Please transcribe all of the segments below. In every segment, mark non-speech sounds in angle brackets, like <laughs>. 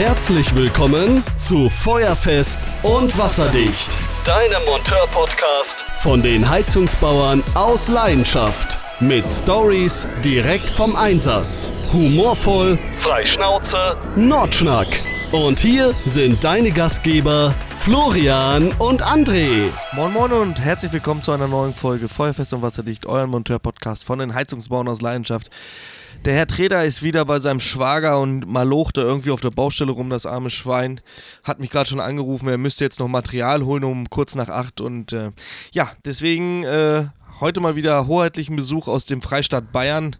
Herzlich willkommen zu Feuerfest und Wasserdicht. Deinem Monteur-Podcast von den Heizungsbauern aus Leidenschaft. Mit Stories direkt vom Einsatz. Humorvoll, frei Schnauze, Nordschnack. Und hier sind deine Gastgeber Florian und André. Moin Moin und herzlich willkommen zu einer neuen Folge Feuerfest und Wasserdicht, euren Monteur-Podcast von den Heizungsbauern aus Leidenschaft. Der Herr Treder ist wieder bei seinem Schwager und malocht da irgendwie auf der Baustelle rum, das arme Schwein. Hat mich gerade schon angerufen, er müsste jetzt noch Material holen um kurz nach acht. Und äh, ja, deswegen äh, heute mal wieder hoheitlichen Besuch aus dem Freistaat Bayern.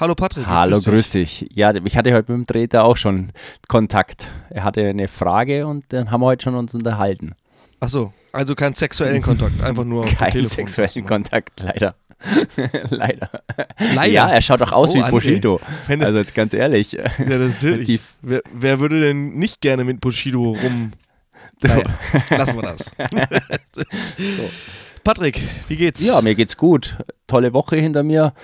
Hallo Patrick. Hallo, grüß dich. grüß dich. Ja, ich hatte heute mit dem Treter auch schon Kontakt. Er hatte eine Frage und dann haben wir heute schon uns unterhalten. Achso, also keinen sexuellen Kontakt, einfach nur Keinen sexuellen Kontakt, leider. <laughs> Leider. Leider. Ja, er schaut doch aus oh, wie Bushido. André. Also jetzt ganz ehrlich. Ja, das natürlich. Wer, wer, würde denn nicht gerne mit Bushido rum? <laughs> Naja, lassen wir das. <laughs> so. Patrick, wie geht's? Ja, mir geht's gut. Tolle Woche hinter mir.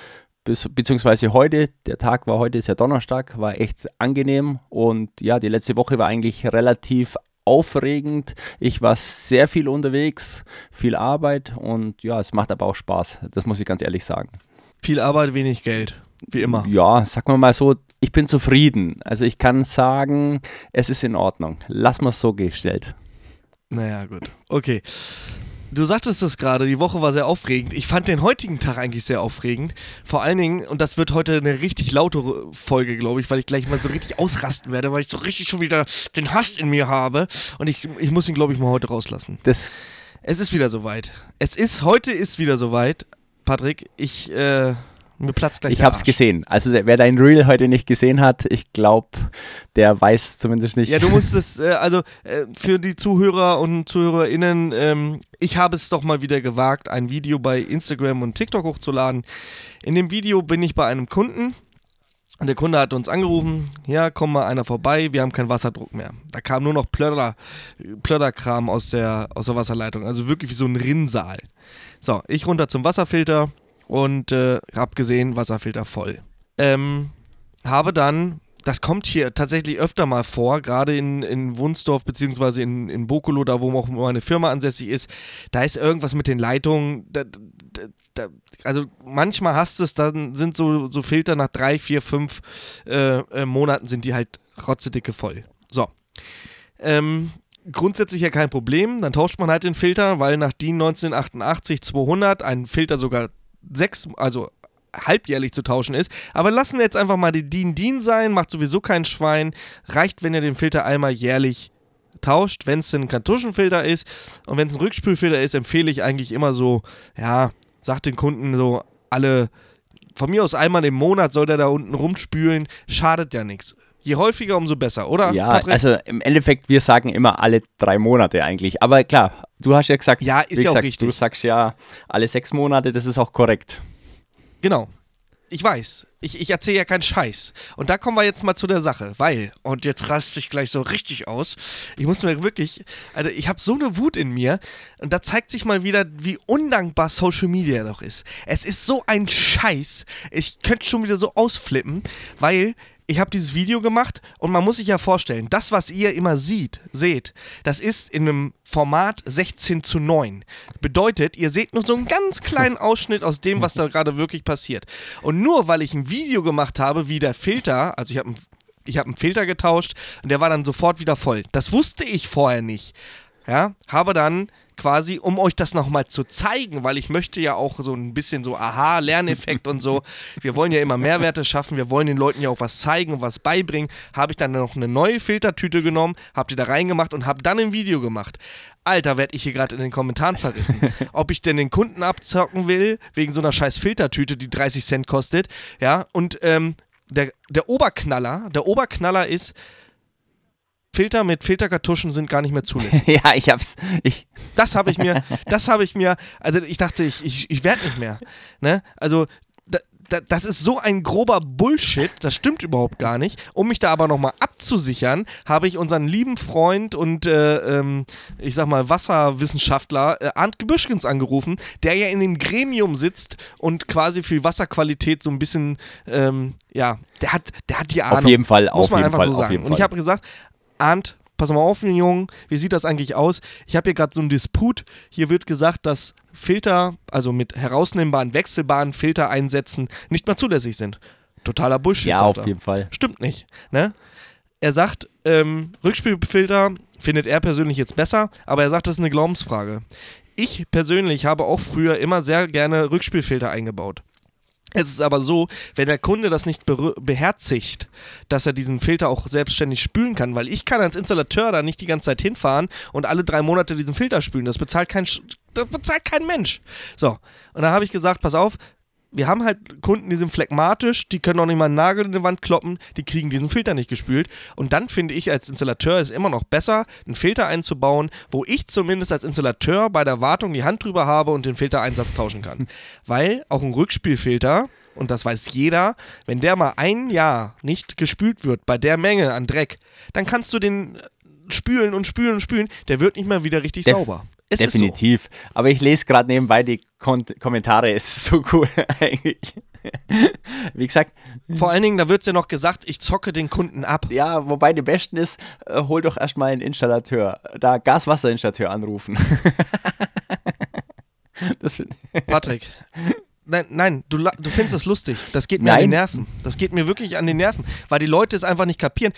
Bis, beziehungsweise heute, der Tag war heute, ist ja Donnerstag, war echt angenehm und ja, die letzte Woche war eigentlich relativ aufregend. Ich war sehr viel unterwegs, viel Arbeit und ja, es macht aber auch Spaß. Das muss ich ganz ehrlich sagen. Viel Arbeit, wenig Geld, wie immer. Ja, sagen wir mal so, ich bin zufrieden. Also ich kann sagen, es ist in Ordnung. Lass mal so gestellt. Naja, gut. Okay. Du sagtest das gerade, die Woche war sehr aufregend. Ich fand den heutigen Tag eigentlich sehr aufregend. Vor allen Dingen, und das wird heute eine richtig laute Folge, glaube ich, weil ich gleich mal so richtig ausrasten werde, weil ich so richtig schon wieder den Hass in mir habe. Und ich, ich muss ihn, glaube ich, mal heute rauslassen. Das es ist wieder soweit. Es ist, heute ist wieder soweit, Patrick. Ich, äh, mir platzt gleich Ich habe es gesehen. Also wer dein Reel heute nicht gesehen hat, ich glaube, der weiß zumindest nicht. Ja, du musst es, <laughs> äh, also äh, für die Zuhörer und ZuhörerInnen, ähm, ich habe es doch mal wieder gewagt, ein Video bei Instagram und TikTok hochzuladen. In dem Video bin ich bei einem Kunden. Und der Kunde hat uns angerufen, ja, komm mal einer vorbei, wir haben keinen Wasserdruck mehr. Da kam nur noch Plöder, Plöderkram aus der, aus der Wasserleitung, also wirklich wie so ein Rinnsal. So, ich runter zum Wasserfilter, und äh, habe gesehen, Wasserfilter voll. Ähm, habe dann, das kommt hier tatsächlich öfter mal vor, gerade in, in Wunsdorf beziehungsweise in, in Bokolo, da wo auch meine Firma ansässig ist, da ist irgendwas mit den Leitungen, da, da, da, also manchmal hast du es, dann sind so, so Filter nach drei, vier, fünf äh, äh, Monaten sind die halt rotzedicke voll. So. Ähm, grundsätzlich ja kein Problem, dann tauscht man halt den Filter, weil nach DIN 1988 200 ein Filter sogar sechs, also halbjährlich zu tauschen ist. Aber lassen wir jetzt einfach mal die DIN DIN sein, macht sowieso kein Schwein. Reicht, wenn ihr den Filter einmal jährlich tauscht, wenn es ein Kartuschenfilter ist. Und wenn es ein Rückspülfilter ist, empfehle ich eigentlich immer so, ja, sagt den Kunden so alle, von mir aus einmal im Monat soll der da unten rumspülen, schadet ja nichts. Je häufiger, umso besser, oder? Ja, Patrick? also im Endeffekt, wir sagen immer alle drei Monate eigentlich. Aber klar, du hast ja gesagt, ja, ist ja gesagt, auch richtig. Du sagst ja alle sechs Monate, das ist auch korrekt. Genau. Ich weiß. Ich, ich erzähle ja keinen Scheiß. Und da kommen wir jetzt mal zu der Sache, weil, und jetzt raste ich gleich so richtig aus, ich muss mir wirklich, also ich habe so eine Wut in mir und da zeigt sich mal wieder, wie undankbar Social Media doch ist. Es ist so ein Scheiß. Ich könnte schon wieder so ausflippen, weil ich habe dieses Video gemacht und man muss sich ja vorstellen, das, was ihr immer sieht, seht, das ist in einem Format 16 zu 9. Bedeutet, ihr seht nur so einen ganz kleinen Ausschnitt aus dem, was da gerade wirklich passiert. Und nur weil ich ein Video gemacht habe, wie der Filter, also ich habe ich hab einen Filter getauscht und der war dann sofort wieder voll. Das wusste ich vorher nicht. Ja, habe dann quasi, um euch das nochmal zu zeigen, weil ich möchte ja auch so ein bisschen so Aha-Lerneffekt und so. Wir wollen ja immer Mehrwerte schaffen, wir wollen den Leuten ja auch was zeigen und was beibringen. Habe ich dann noch eine neue Filtertüte genommen, habe die da reingemacht und habe dann ein Video gemacht. Alter, werde ich hier gerade in den Kommentaren zerrissen. <laughs> Ob ich denn den Kunden abzocken will, wegen so einer scheiß Filtertüte, die 30 Cent kostet, ja, und ähm, der, der Oberknaller, der Oberknaller ist, Filter mit Filterkartuschen sind gar nicht mehr <laughs> zulässig. ja, ich hab's. Ich das habe ich mir, <laughs> das habe ich mir, also ich dachte, ich, ich, ich werde nicht mehr. Ne? Also das ist so ein grober Bullshit, das stimmt überhaupt gar nicht. Um mich da aber nochmal abzusichern, habe ich unseren lieben Freund und äh, ähm, ich sag mal Wasserwissenschaftler äh, Arndt Gebüschkens angerufen, der ja in dem Gremium sitzt und quasi für Wasserqualität so ein bisschen, ähm, ja, der hat, der hat die Ahnung. Auf jeden Fall, muss man einfach Fall, so sagen. Und ich habe gesagt, Arndt, pass mal auf, Jungen, wie sieht das eigentlich aus? Ich habe hier gerade so einen Disput. Hier wird gesagt, dass Filter, also mit herausnehmbaren, wechselbaren Filtereinsätzen nicht mehr zulässig sind. Totaler Bullshit. Ja, auf jeden Fall. Stimmt nicht. Ne? Er sagt, ähm, Rückspielfilter findet er persönlich jetzt besser, aber er sagt, das ist eine Glaubensfrage. Ich persönlich habe auch früher immer sehr gerne Rückspielfilter eingebaut. Es ist aber so, wenn der Kunde das nicht beherzigt, dass er diesen Filter auch selbstständig spülen kann, weil ich kann als Installateur da nicht die ganze Zeit hinfahren und alle drei Monate diesen Filter spülen. Das bezahlt kein, das bezahlt kein Mensch. So, und da habe ich gesagt, pass auf, wir haben halt Kunden, die sind phlegmatisch, die können auch nicht mal einen Nagel in die Wand kloppen, die kriegen diesen Filter nicht gespült. Und dann finde ich als Installateur es immer noch besser, einen Filter einzubauen, wo ich zumindest als Installateur bei der Wartung die Hand drüber habe und den Filtereinsatz tauschen kann. <laughs> Weil auch ein Rückspielfilter, und das weiß jeder, wenn der mal ein Jahr nicht gespült wird, bei der Menge an Dreck, dann kannst du den spülen und spülen und spülen, der wird nicht mehr wieder richtig Def sauber. Es Definitiv. So. Aber ich lese gerade nebenbei die Kon Kommentare. Es ist so cool <laughs> eigentlich. Wie gesagt. Vor allen Dingen, da wird es ja noch gesagt, ich zocke den Kunden ab. Ja, wobei die besten ist, äh, hol doch erstmal einen Installateur. Da Gaswasserinstallateur anrufen. <laughs> Patrick. Nein, nein, du, du findest das lustig. Das geht mir nein. an die Nerven. Das geht mir wirklich an die Nerven, weil die Leute es einfach nicht kapieren.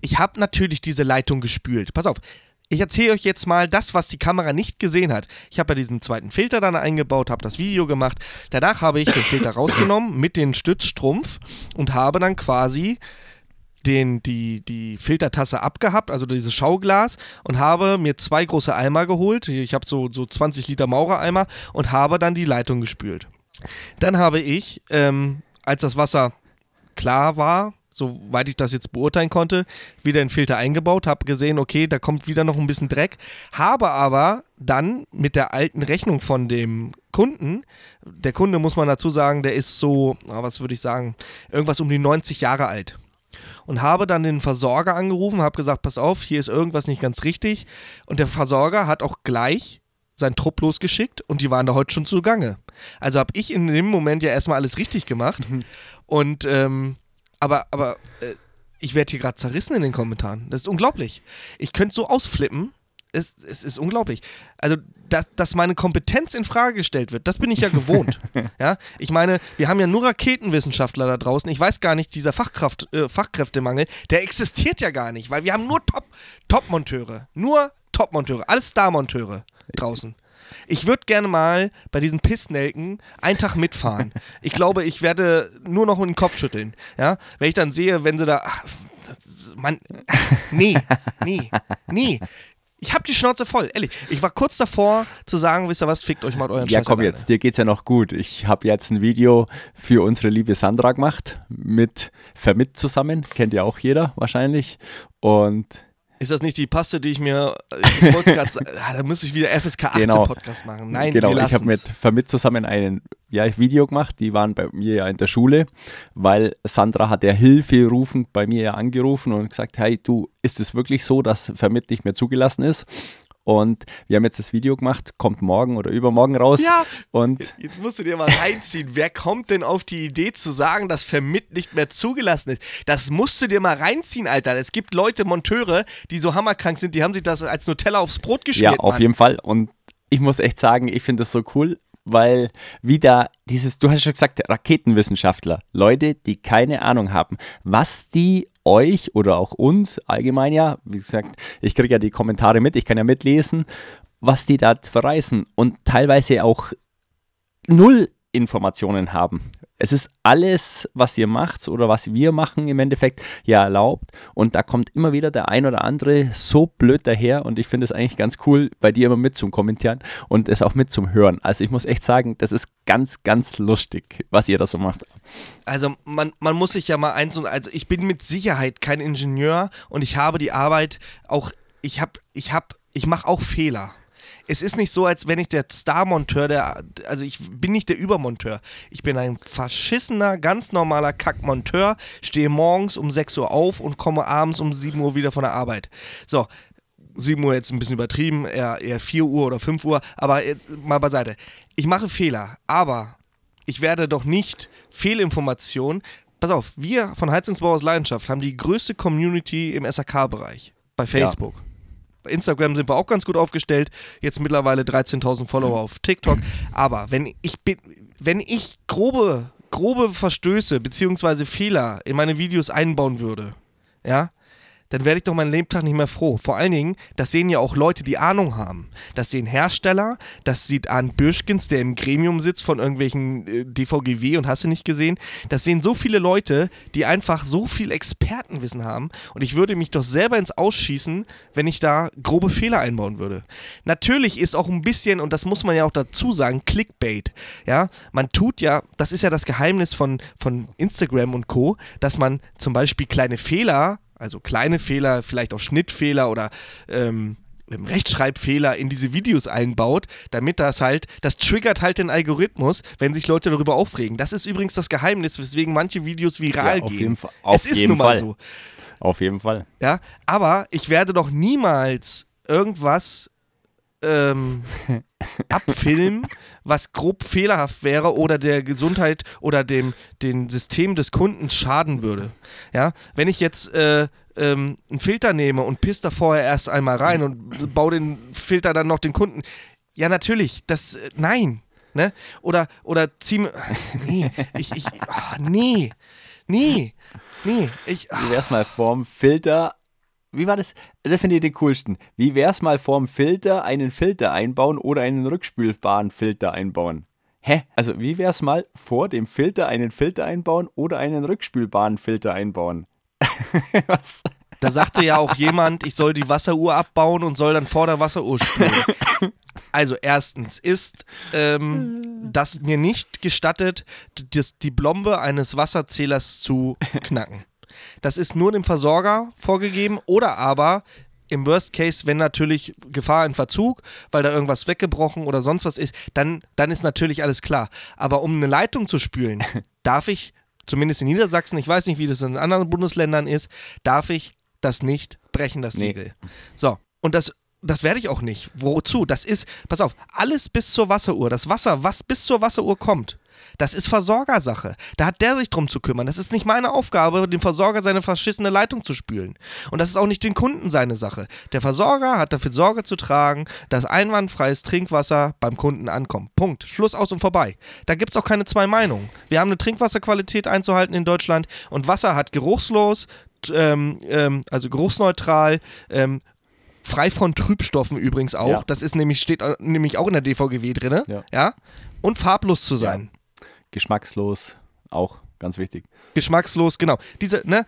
Ich habe natürlich diese Leitung gespült. Pass auf, ich erzähle euch jetzt mal das, was die Kamera nicht gesehen hat. Ich habe ja diesen zweiten Filter dann eingebaut, habe das Video gemacht. Danach habe ich den Filter rausgenommen <coughs> mit dem Stützstrumpf und habe dann quasi den, die, die Filtertasse abgehabt, also dieses Schauglas, und habe mir zwei große Eimer geholt. Ich habe so, so 20 Liter Maurer-Eimer und habe dann die Leitung gespült. Dann habe ich, ähm, als das Wasser klar war, soweit ich das jetzt beurteilen konnte, wieder den Filter eingebaut, habe gesehen, okay, da kommt wieder noch ein bisschen Dreck, habe aber dann mit der alten Rechnung von dem Kunden, der Kunde muss man dazu sagen, der ist so, was würde ich sagen, irgendwas um die 90 Jahre alt. Und habe dann den Versorger angerufen, habe gesagt, pass auf, hier ist irgendwas nicht ganz richtig. Und der Versorger hat auch gleich seinen Trupp losgeschickt und die waren da heute schon zugange. Also habe ich in dem Moment ja erstmal alles richtig gemacht. Mhm. Und ähm, aber, aber äh, ich werde hier gerade zerrissen in den Kommentaren. Das ist unglaublich. Ich könnte so ausflippen. Es, es ist unglaublich. Also, dass, dass meine Kompetenz in Frage gestellt wird, das bin ich ja <laughs> gewohnt. ja? Ich meine, wir haben ja nur Raketenwissenschaftler da draußen. Ich weiß gar nicht, dieser Fachkraft, äh, Fachkräftemangel, der existiert ja gar nicht, weil wir haben nur Top, Top-Monteure. Nur Top-Monteure. Alles Star-Monteure draußen. Ich würde gerne mal bei diesen Pissnelken einen Tag mitfahren. Ich glaube, ich werde nur noch den Kopf schütteln. Ja? Wenn ich dann sehe, wenn sie da. Ach, Mann, nee, nee, nee. Ich habe die Schnauze voll, ehrlich. Ich war kurz davor zu sagen, wisst ihr was, fickt euch mal euren Ja, komm alleine. jetzt, dir geht's ja noch gut. Ich habe jetzt ein Video für unsere liebe Sandra gemacht mit Vermit zusammen, kennt ja auch jeder wahrscheinlich. Und ist das nicht die Paste, die ich mir. Ich wollte gerade <laughs> ah, da muss ich wieder FSK 18 genau. Podcast machen. Nein, genau. ich habe mit Vermit zusammen ein ja, Video gemacht. Die waren bei mir ja in der Schule, weil Sandra hat ja Hilfe rufend bei mir ja angerufen und gesagt: Hey, du, ist es wirklich so, dass Vermit nicht mehr zugelassen ist? Und wir haben jetzt das Video gemacht, kommt morgen oder übermorgen raus. Ja, und jetzt musst du dir mal reinziehen. Wer kommt denn auf die Idee zu sagen, dass Vermit nicht mehr zugelassen ist? Das musst du dir mal reinziehen, Alter. Es gibt Leute, Monteure, die so hammerkrank sind, die haben sich das als Nutella aufs Brot geschmiert. Ja, auf Mann. jeden Fall. Und ich muss echt sagen, ich finde das so cool, weil wieder dieses, du hast schon gesagt, Raketenwissenschaftler, Leute, die keine Ahnung haben, was die euch oder auch uns allgemein ja, wie gesagt, ich kriege ja die Kommentare mit, ich kann ja mitlesen, was die da verreißen und teilweise auch null Informationen haben. Es ist alles, was ihr macht oder was wir machen im Endeffekt, ja erlaubt. Und da kommt immer wieder der ein oder andere so blöd daher. Und ich finde es eigentlich ganz cool, bei dir immer mit zum Kommentieren und es auch mit zum Hören. Also ich muss echt sagen, das ist ganz, ganz lustig, was ihr da so macht. Also man, man muss sich ja mal eins und also ich bin mit Sicherheit kein Ingenieur und ich habe die Arbeit auch, ich habe, ich habe, ich mache auch Fehler es ist nicht so, als wenn ich der Star-Monteur, der, also ich bin nicht der Übermonteur. Ich bin ein verschissener, ganz normaler Kackmonteur, stehe morgens um 6 Uhr auf und komme abends um 7 Uhr wieder von der Arbeit. So, 7 Uhr jetzt ein bisschen übertrieben, eher, eher 4 Uhr oder 5 Uhr, aber jetzt mal beiseite. Ich mache Fehler, aber ich werde doch nicht Fehlinformationen. Pass auf, wir von Heizungsbau aus Leidenschaft haben die größte Community im SAK-Bereich bei Facebook. Ja. Bei Instagram sind wir auch ganz gut aufgestellt. Jetzt mittlerweile 13.000 Follower auf TikTok. Aber wenn ich bin, wenn ich grobe, grobe Verstöße bzw. Fehler in meine Videos einbauen würde, ja, dann werde ich doch meinen Lebtag nicht mehr froh. Vor allen Dingen, das sehen ja auch Leute, die Ahnung haben. Das sehen Hersteller, das sieht Arndt Bürschkens, der im Gremium sitzt von irgendwelchen äh, DVGW und hast du nicht gesehen. Das sehen so viele Leute, die einfach so viel Expertenwissen haben. Und ich würde mich doch selber ins Ausschießen, wenn ich da grobe Fehler einbauen würde. Natürlich ist auch ein bisschen, und das muss man ja auch dazu sagen, Clickbait. Ja, man tut ja, das ist ja das Geheimnis von, von Instagram und Co., dass man zum Beispiel kleine Fehler also kleine Fehler, vielleicht auch Schnittfehler oder ähm, Rechtschreibfehler in diese Videos einbaut, damit das halt, das triggert halt den Algorithmus, wenn sich Leute darüber aufregen. Das ist übrigens das Geheimnis, weswegen manche Videos viral ja, auf gehen. Jeden Fall, auf es ist jeden nun mal Fall. so. Auf jeden Fall. Ja, aber ich werde doch niemals irgendwas ähm, <laughs> abfilmen, was grob fehlerhaft wäre oder der Gesundheit oder dem, dem System des Kundens schaden würde. Ja, wenn ich jetzt äh, ähm, einen Filter nehme und piss da vorher erst einmal rein und baue den Filter dann noch den Kunden, ja natürlich, das, äh, nein, ne? Oder, oder zieh mir, nee, ich, ich, ach, nee, nee, nee, ich, Wie wär's mal vorm Filter wie war das? Das finde ich den coolsten. Wie wäre es mal vorm Filter einen Filter einbauen oder einen rückspülbaren Filter einbauen? Hä? Also wie wäre es mal vor dem Filter einen Filter einbauen oder einen rückspülbaren Filter einbauen? <laughs> Was? Da sagte ja auch jemand, ich soll die Wasseruhr abbauen und soll dann vor der Wasseruhr spülen. Also erstens ist ähm, das mir nicht gestattet, das, die Blombe eines Wasserzählers zu knacken. Das ist nur dem Versorger vorgegeben oder aber im Worst Case, wenn natürlich Gefahr in Verzug, weil da irgendwas weggebrochen oder sonst was ist, dann, dann ist natürlich alles klar. Aber um eine Leitung zu spülen, <laughs> darf ich, zumindest in Niedersachsen, ich weiß nicht, wie das in anderen Bundesländern ist, darf ich das nicht brechen, das Siegel. Nee. So, und das das werde ich auch nicht. Wozu? Das ist, pass auf, alles bis zur Wasseruhr. Das Wasser, was bis zur Wasseruhr kommt, das ist Versorgersache. Da hat der sich drum zu kümmern. Das ist nicht meine Aufgabe, dem Versorger seine verschissene Leitung zu spülen. Und das ist auch nicht den Kunden seine Sache. Der Versorger hat dafür Sorge zu tragen, dass einwandfreies Trinkwasser beim Kunden ankommt. Punkt. Schluss aus und vorbei. Da gibt es auch keine zwei Meinungen. Wir haben eine Trinkwasserqualität einzuhalten in Deutschland und Wasser hat geruchslos, ähm, ähm, also geruchsneutral, ähm, frei von Trübstoffen übrigens auch. Ja. Das ist nämlich, steht nämlich auch in der DVGW drin. Ja. ja? Und farblos zu sein. Geschmackslos, auch ganz wichtig. Geschmackslos, genau. Diese, ne,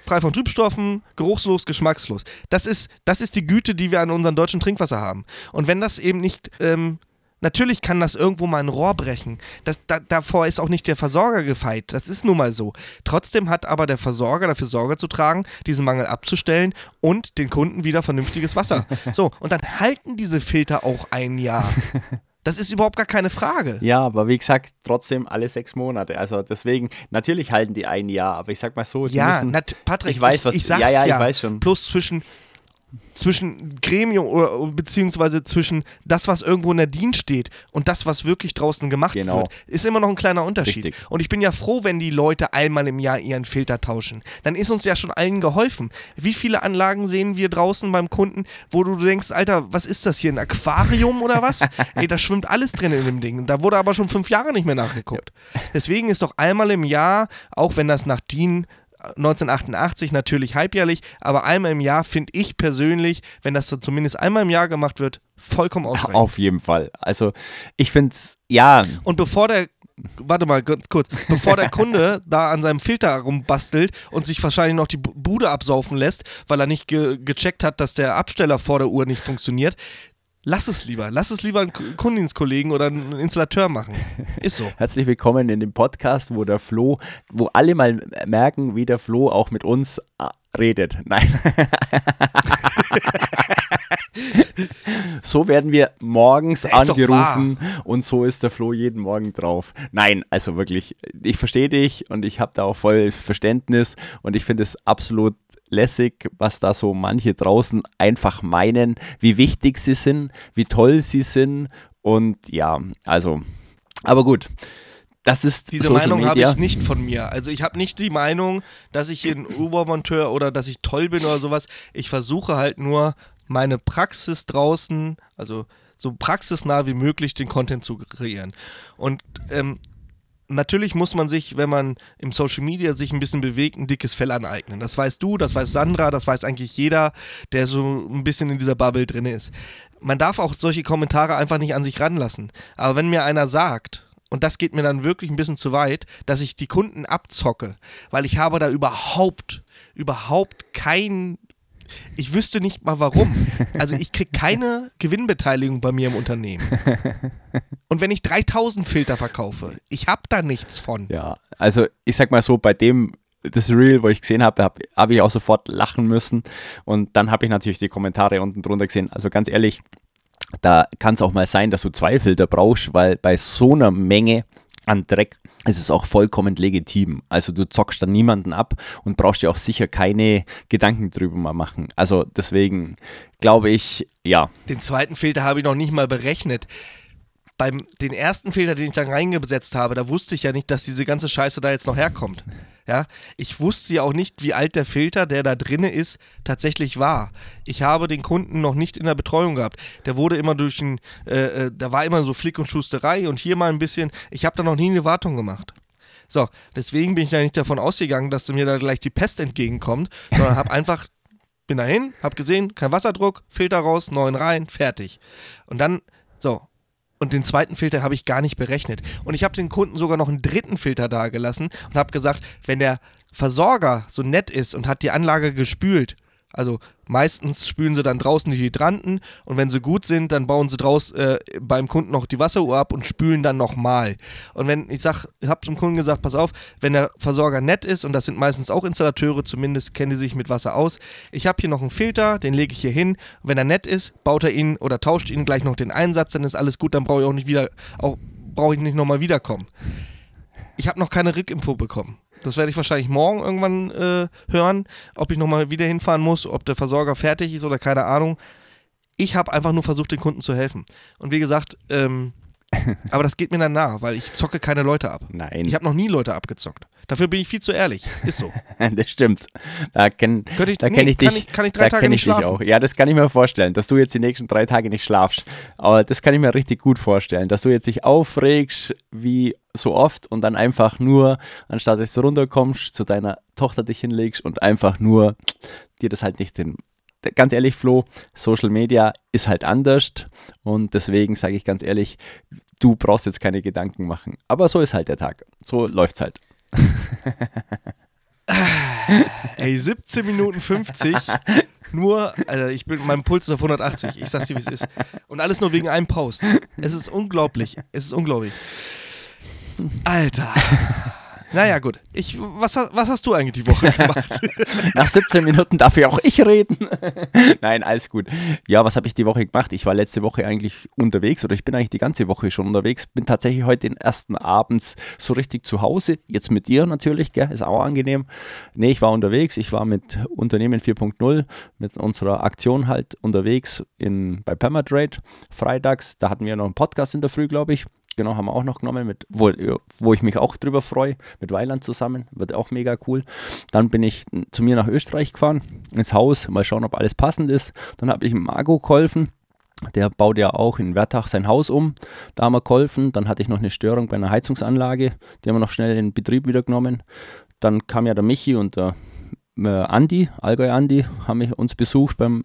frei von Trübstoffen, geruchslos, geschmackslos. Das ist, das ist die Güte, die wir an unserem deutschen Trinkwasser haben. Und wenn das eben nicht, ähm, natürlich kann das irgendwo mal ein Rohr brechen. Das, da, davor ist auch nicht der Versorger gefeit. Das ist nun mal so. Trotzdem hat aber der Versorger dafür Sorge zu tragen, diesen Mangel abzustellen und den Kunden wieder vernünftiges Wasser. <laughs> so, und dann halten diese Filter auch ein Jahr. <laughs> Das ist überhaupt gar keine Frage. Ja, aber wie gesagt, trotzdem alle sechs Monate. Also deswegen, natürlich halten die ein Jahr, aber ich sag mal so, ja, müssen, Patrick, ich weiß, was, ich, ich sag's ja, ja, ich weiß schon. Plus zwischen zwischen Gremium oder beziehungsweise zwischen das, was irgendwo in der DIN steht und das, was wirklich draußen gemacht genau. wird, ist immer noch ein kleiner Unterschied. Richtig. Und ich bin ja froh, wenn die Leute einmal im Jahr ihren Filter tauschen. Dann ist uns ja schon allen geholfen. Wie viele Anlagen sehen wir draußen beim Kunden, wo du denkst, Alter, was ist das hier, ein Aquarium oder was? <laughs> Ey, da schwimmt alles drin in dem Ding. Da wurde aber schon fünf Jahre nicht mehr nachgeguckt. Deswegen ist doch einmal im Jahr, auch wenn das nach DIN 1988 natürlich halbjährlich, aber einmal im Jahr finde ich persönlich, wenn das zumindest einmal im Jahr gemacht wird, vollkommen ausreichend. Auf jeden Fall. Also ich finde es, ja. Und bevor der warte mal ganz kurz, bevor der Kunde <laughs> da an seinem Filter rumbastelt und sich wahrscheinlich noch die Bude absaufen lässt, weil er nicht ge gecheckt hat, dass der Absteller vor der Uhr nicht funktioniert, Lass es lieber. Lass es lieber einen Kundendienstkollegen oder einen Installateur machen. Ist so. <laughs> Herzlich willkommen in dem Podcast, wo der Flo, wo alle mal merken, wie der Flo auch mit uns äh, redet. Nein. <laughs> so werden wir morgens angerufen und so ist der Flo jeden Morgen drauf. Nein, also wirklich, ich verstehe dich und ich habe da auch voll Verständnis und ich finde es absolut lässig, was da so manche draußen einfach meinen, wie wichtig sie sind, wie toll sie sind und ja, also, aber gut. das ist Diese Social Meinung habe ich nicht von mir. Also ich habe nicht die Meinung, dass ich hier ein Ubermonteur oder dass ich toll bin oder sowas. Ich versuche halt nur meine Praxis draußen, also so praxisnah wie möglich den Content zu kreieren. Und ähm, natürlich muss man sich, wenn man im Social Media sich ein bisschen bewegt, ein dickes Fell aneignen. Das weißt du, das weiß Sandra, das weiß eigentlich jeder, der so ein bisschen in dieser Bubble drin ist. Man darf auch solche Kommentare einfach nicht an sich ranlassen. Aber wenn mir einer sagt, und das geht mir dann wirklich ein bisschen zu weit, dass ich die Kunden abzocke, weil ich habe da überhaupt, überhaupt ich wüsste nicht mal warum. Also ich kriege keine Gewinnbeteiligung bei mir im Unternehmen. Und wenn ich 3000 Filter verkaufe, ich habe da nichts von. Ja, also ich sag mal so, bei dem, das Reel, wo ich gesehen habe, habe hab ich auch sofort lachen müssen. Und dann habe ich natürlich die Kommentare unten drunter gesehen. Also ganz ehrlich, da kann es auch mal sein, dass du zwei Filter brauchst, weil bei so einer Menge an Dreck ist es auch vollkommen legitim. Also du zockst dann niemanden ab und brauchst dir auch sicher keine Gedanken drüber mal machen. Also deswegen glaube ich, ja. Den zweiten Filter habe ich noch nicht mal berechnet. Beim den ersten Filter, den ich dann reingesetzt habe, da wusste ich ja nicht, dass diese ganze Scheiße da jetzt noch herkommt. Ja, ich wusste ja auch nicht, wie alt der Filter, der da drinne ist, tatsächlich war. Ich habe den Kunden noch nicht in der Betreuung gehabt. Der wurde immer durch ein, äh, äh, da war immer so Flick und Schusterei und hier mal ein bisschen. Ich habe da noch nie eine Wartung gemacht. So, deswegen bin ich da nicht davon ausgegangen, dass mir da gleich die Pest entgegenkommt, sondern habe <laughs> einfach bin dahin, hab gesehen, kein Wasserdruck, Filter raus, neuen rein, fertig. Und dann, so. Und den zweiten Filter habe ich gar nicht berechnet. Und ich habe den Kunden sogar noch einen dritten Filter da gelassen und habe gesagt, wenn der Versorger so nett ist und hat die Anlage gespült, also meistens spülen sie dann draußen die Hydranten und wenn sie gut sind, dann bauen sie draus äh, beim Kunden noch die Wasseruhr ab und spülen dann nochmal. Und wenn ich sag, ich habe zum Kunden gesagt, pass auf, wenn der Versorger nett ist und das sind meistens auch Installateure, zumindest kennen die sich mit Wasser aus. Ich habe hier noch einen Filter, den lege ich hier hin. Wenn er nett ist, baut er ihn oder tauscht ihn gleich noch den Einsatz, dann ist alles gut, dann brauche ich auch nicht wieder, auch brauche ich nicht nochmal wiederkommen. Ich habe noch keine Rückinfo bekommen. Das werde ich wahrscheinlich morgen irgendwann äh, hören, ob ich nochmal wieder hinfahren muss, ob der Versorger fertig ist oder keine Ahnung. Ich habe einfach nur versucht, den Kunden zu helfen. Und wie gesagt, ähm, <laughs> aber das geht mir dann nah, weil ich zocke keine Leute ab. Nein. Ich habe noch nie Leute abgezockt. Dafür bin ich viel zu ehrlich. Ist so. <laughs> das stimmt. Da kenne ich- da nee, kenn ich dich. kann ich- kann ich drei da Tage nicht schlafen. auch. Ja, das kann ich mir vorstellen, dass du jetzt die nächsten drei Tage nicht schlafst. Aber das kann ich mir richtig gut vorstellen, dass du jetzt dich aufregst wie so oft und dann einfach nur, anstatt dass du runterkommst, zu deiner Tochter dich hinlegst und einfach nur dir das halt nicht hin. Ganz ehrlich, Flo, Social Media ist halt anders und deswegen sage ich ganz ehrlich, du brauchst jetzt keine Gedanken machen. Aber so ist halt der Tag. So läuft's halt. Ey, 17 Minuten 50. Nur, Alter, ich bin, mein Puls ist auf 180. Ich sag's dir, wie es ist. Und alles nur wegen einem Post. Es ist unglaublich. Es ist unglaublich. Alter. Naja, gut. Ich, was, was hast du eigentlich die Woche gemacht? <laughs> Nach 17 Minuten darf ja auch ich reden. <laughs> Nein, alles gut. Ja, was habe ich die Woche gemacht? Ich war letzte Woche eigentlich unterwegs oder ich bin eigentlich die ganze Woche schon unterwegs. Bin tatsächlich heute den ersten abends so richtig zu Hause. Jetzt mit dir natürlich, gell? ist auch angenehm. Nee, ich war unterwegs. Ich war mit Unternehmen 4.0, mit unserer Aktion halt unterwegs in, bei Permatrade freitags. Da hatten wir noch einen Podcast in der Früh, glaube ich. Genau, haben wir auch noch genommen, mit, wo, wo ich mich auch drüber freue, mit Weiland zusammen. Wird auch mega cool. Dann bin ich zu mir nach Österreich gefahren, ins Haus, mal schauen, ob alles passend ist. Dann habe ich Marco geholfen. Der baut ja auch in Wertach sein Haus um. Da haben wir geholfen. Dann hatte ich noch eine Störung bei einer Heizungsanlage. Die haben wir noch schnell in Betrieb wieder genommen. Dann kam ja der Michi und der äh, Andi, Allgäu Andi, haben uns besucht beim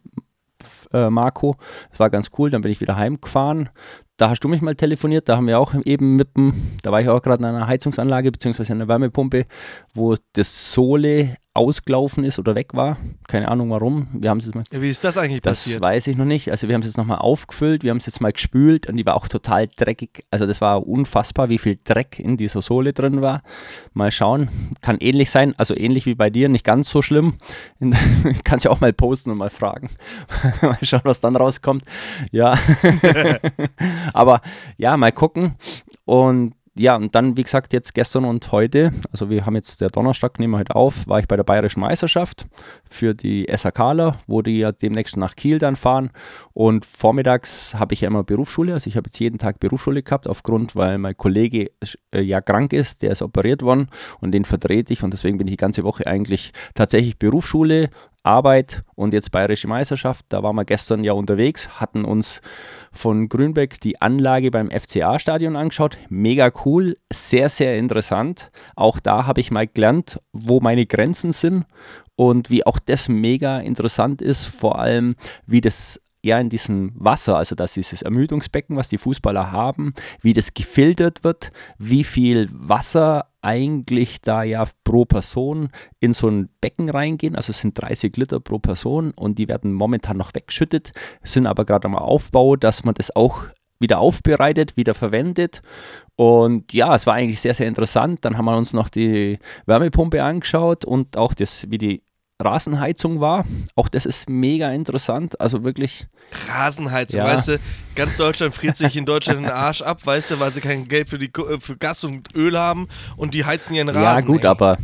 äh, Marco. Das war ganz cool. Dann bin ich wieder heimgefahren. Da hast du mich mal telefoniert. Da haben wir auch eben mit dem, da war ich auch gerade an einer Heizungsanlage beziehungsweise einer Wärmepumpe, wo das Sohle ausgelaufen ist oder weg war. Keine Ahnung warum. Wir haben es jetzt mal Wie ist das eigentlich das passiert? weiß ich noch nicht. Also wir haben es jetzt nochmal aufgefüllt, wir haben es jetzt mal gespült und die war auch total dreckig. Also das war unfassbar, wie viel Dreck in dieser Sohle drin war. Mal schauen. Kann ähnlich sein, also ähnlich wie bei dir, nicht ganz so schlimm. <laughs> Kannst ja auch mal posten und mal fragen. <laughs> mal schauen, was dann rauskommt. Ja. <laughs> Aber ja, mal gucken. Und ja, und dann, wie gesagt, jetzt gestern und heute, also wir haben jetzt der Donnerstag, nehmen wir heute auf, war ich bei der Bayerischen Meisterschaft für die SAKler, wo die ja demnächst nach Kiel dann fahren. Und vormittags habe ich ja immer Berufsschule, also ich habe jetzt jeden Tag Berufsschule gehabt, aufgrund, weil mein Kollege äh, ja krank ist, der ist operiert worden und den vertrete ich und deswegen bin ich die ganze Woche eigentlich tatsächlich Berufsschule, Arbeit und jetzt Bayerische Meisterschaft. Da waren wir gestern ja unterwegs, hatten uns von Grünbeck die Anlage beim FCA-Stadion angeschaut. Mega cool, sehr, sehr interessant. Auch da habe ich mal gelernt, wo meine Grenzen sind und wie auch das mega interessant ist, vor allem wie das ja in diesem Wasser, also das ist dieses Ermüdungsbecken, was die Fußballer haben, wie das gefiltert wird, wie viel Wasser eigentlich da ja pro Person in so ein Becken reingehen. Also es sind 30 Liter pro Person und die werden momentan noch weggeschüttet, sind aber gerade am Aufbau, dass man das auch wieder aufbereitet, wieder verwendet. Und ja, es war eigentlich sehr, sehr interessant. Dann haben wir uns noch die Wärmepumpe angeschaut und auch das, wie die Rasenheizung war. Auch das ist mega interessant. Also wirklich. Rasenheizung, ja. weißt du, ganz Deutschland friert sich in Deutschland den Arsch ab, weißt du, weil sie kein Geld für, die, für Gas und Öl haben und die heizen ihren Rasen. Ja, gut, ey. aber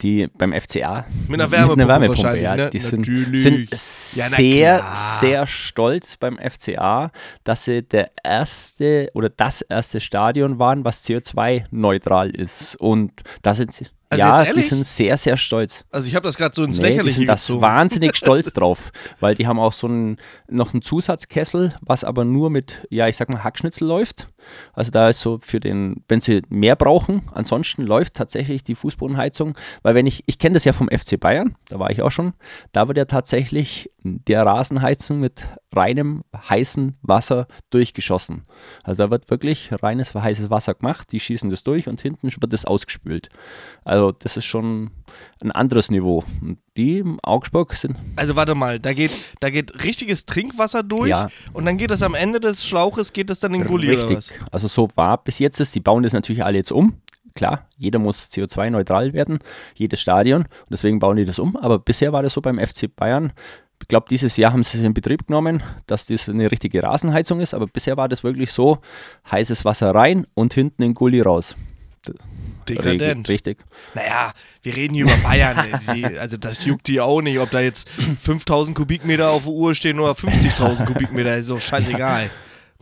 die beim FCA. Mit einer Wärmepumpe, mit einer Wärmepumpe wahrscheinlich. Ja, ne? die sind, sind ja, sehr, sehr stolz beim FCA, dass sie der erste oder das erste Stadion waren, was CO2-neutral ist. Und da sind sie also ja, die sind sehr, sehr stolz. Also ich habe das gerade so ins nee, Lächerliche die sind das wahnsinnig stolz <laughs> drauf, weil die haben auch so einen, noch einen Zusatzkessel, was aber nur mit, ja, ich sag mal, Hackschnitzel läuft. Also da ist so für den, wenn sie mehr brauchen, ansonsten läuft tatsächlich die Fußbodenheizung, weil wenn ich, ich kenne das ja vom FC Bayern, da war ich auch schon, da wird ja tatsächlich der Rasenheizung mit reinem heißen Wasser durchgeschossen. Also da wird wirklich reines heißes Wasser gemacht, die schießen das durch und hinten wird das ausgespült. Also das ist schon ein anderes Niveau. Und die im Augsburg sind. Also warte mal, da geht, da geht richtiges Trinkwasser durch ja. und dann geht das am Ende des Schlauches, geht das dann in Gulli Richtig. oder was? Also so war bis jetzt ist, die bauen das natürlich alle jetzt um. Klar, jeder muss CO2-neutral werden, jedes Stadion. Und deswegen bauen die das um. Aber bisher war das so beim FC Bayern. Ich glaube, dieses Jahr haben sie es in Betrieb genommen, dass das eine richtige Rasenheizung ist. Aber bisher war das wirklich so: heißes Wasser rein und hinten in Gully raus. Dekadent. Richtig. Naja, wir reden hier über Bayern. die, also das juckt die auch nicht, ob da jetzt 5000 Kubikmeter auf der Uhr stehen oder 50.000 Kubikmeter, ist so scheißegal.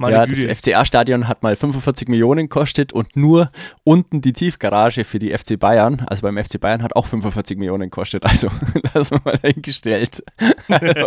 Meine ja, Güte. das FCA-Stadion hat mal 45 Millionen gekostet und nur unten die Tiefgarage für die FC Bayern, also beim FC Bayern hat auch 45 Millionen gekostet, also <laughs> das mal eingestellt. <laughs> also,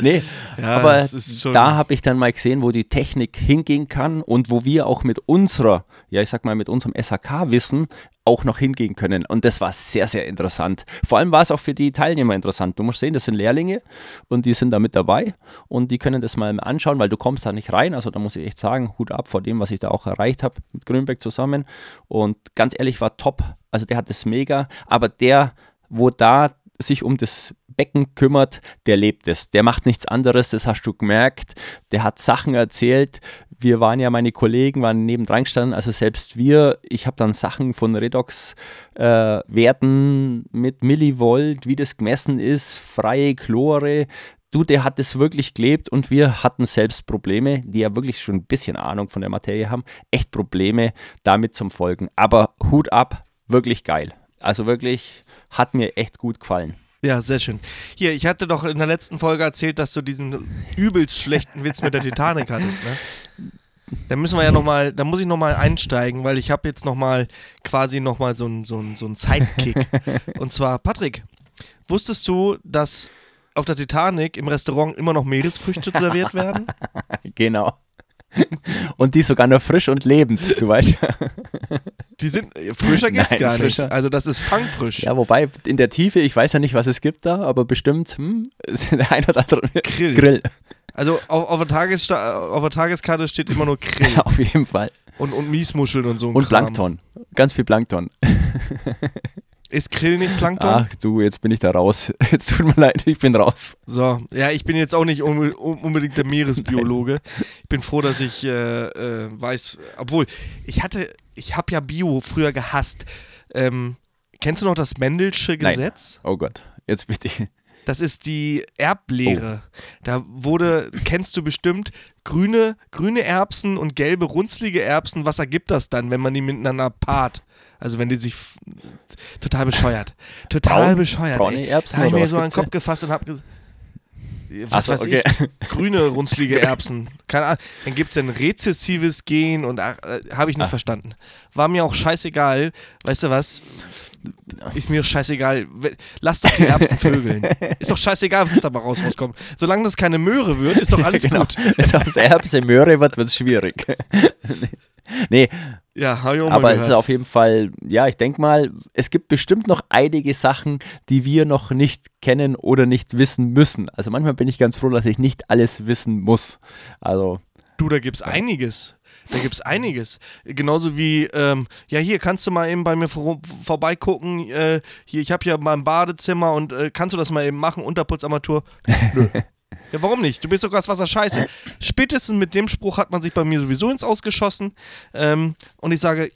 nee, ja, aber da habe ich dann mal gesehen, wo die Technik hingehen kann und wo wir auch mit unserer, ja ich sag mal mit unserem SHK-Wissen auch noch hingehen können. Und das war sehr, sehr interessant. Vor allem war es auch für die Teilnehmer interessant. Du musst sehen, das sind Lehrlinge und die sind da mit dabei und die können das mal anschauen, weil du kommst da nicht rein. Also da muss ich echt sagen, Hut ab vor dem, was ich da auch erreicht habe mit Grünberg zusammen. Und ganz ehrlich, war top. Also der hat das mega. Aber der, wo da sich um das Becken kümmert, der lebt es. Der macht nichts anderes, das hast du gemerkt. Der hat Sachen erzählt, wir waren ja, meine Kollegen waren nebendran gestanden, also selbst wir, ich habe dann Sachen von Redox-Werten äh, mit Millivolt, wie das gemessen ist, freie Chlore, du, der hat es wirklich gelebt und wir hatten selbst Probleme, die ja wirklich schon ein bisschen Ahnung von der Materie haben, echt Probleme damit zum Folgen. Aber Hut ab, wirklich geil. Also wirklich hat mir echt gut gefallen. Ja, sehr schön. Hier, ich hatte doch in der letzten Folge erzählt, dass du diesen übelst schlechten Witz mit der Titanic hattest, ne? Da müssen wir ja nochmal, da muss ich nochmal einsteigen, weil ich habe jetzt nochmal quasi nochmal so einen so so ein Sidekick. <laughs> Und zwar, Patrick, wusstest du, dass auf der Titanic im Restaurant immer noch Meeresfrüchte serviert werden? <laughs> Genau. Und die sogar noch frisch und lebend, du weißt. <laughs> Die sind, frischer geht's Nein, gar frischer. nicht. Also das ist fangfrisch. Ja, wobei in der Tiefe, ich weiß ja nicht, was es gibt da, aber bestimmt hm, der ein oder andere Grill. Grill. Also auf, auf, der auf, der Tageskarte steht immer nur Grill. <laughs> auf jeden Fall. Und, und Miesmuscheln und so. Und Kram. Plankton. Ganz viel Plankton. <laughs> Ist Krill nicht Plankton? Ach du, jetzt bin ich da raus. <laughs> Jetzt tut mir leid, ich bin raus. So, ja, ich bin jetzt auch nicht unbedingt der Meeresbiologe. Ich bin froh, dass ich äh, äh, weiß, obwohl, ich hatte, ich habe ja Bio früher gehasst. Ähm, kennst du noch das Mendelsche Gesetz? Nein. Oh Gott, jetzt bitte. Das ist die Erblehre. Oh. Da wurde, kennst du bestimmt, grüne, grüne Erbsen und gelbe, runzlige Erbsen. Was ergibt das dann, wenn man die miteinander paart? Also wenn die sich total bescheuert. Total Braun, bescheuert. Braune Erbsen da habe ich mir so an den Kopf gefasst und habe gesagt, was so, weiß okay. ich, <laughs> grüne, runzlige Erbsen. Keine Ahnung. Dann gibt es ein rezessives Gen und äh, habe ich nicht ah. verstanden. War mir auch scheißegal. Weißt du was? Ist mir scheißegal. Lass doch die Erbsen <laughs> vögeln. ist doch scheißegal, was da mal raus rauskommt. Solange das keine Möhre wird, ist doch alles <laughs> genau. gut. Wenn aus der Erbse Möhre wird, wird es schwierig. <laughs> nee. Ja, habe ich auch mal Aber gehört. es ist auf jeden Fall, ja, ich denke mal, es gibt bestimmt noch einige Sachen, die wir noch nicht kennen oder nicht wissen müssen. Also manchmal bin ich ganz froh, dass ich nicht alles wissen muss. Also. Du, da gibt es einiges. Da gibt es einiges. Genauso wie, ähm, ja, hier kannst du mal eben bei mir vor, vorbeigucken. Äh, hier, ich habe hier mein Badezimmer und äh, kannst du das mal eben machen, Unterputzarmatur? <laughs> Nö. Ja, warum nicht? Du bist doch Gaswasser scheiße. Spätestens mit dem Spruch hat man sich bei mir sowieso ins Ausgeschossen. Ähm, und ich sage,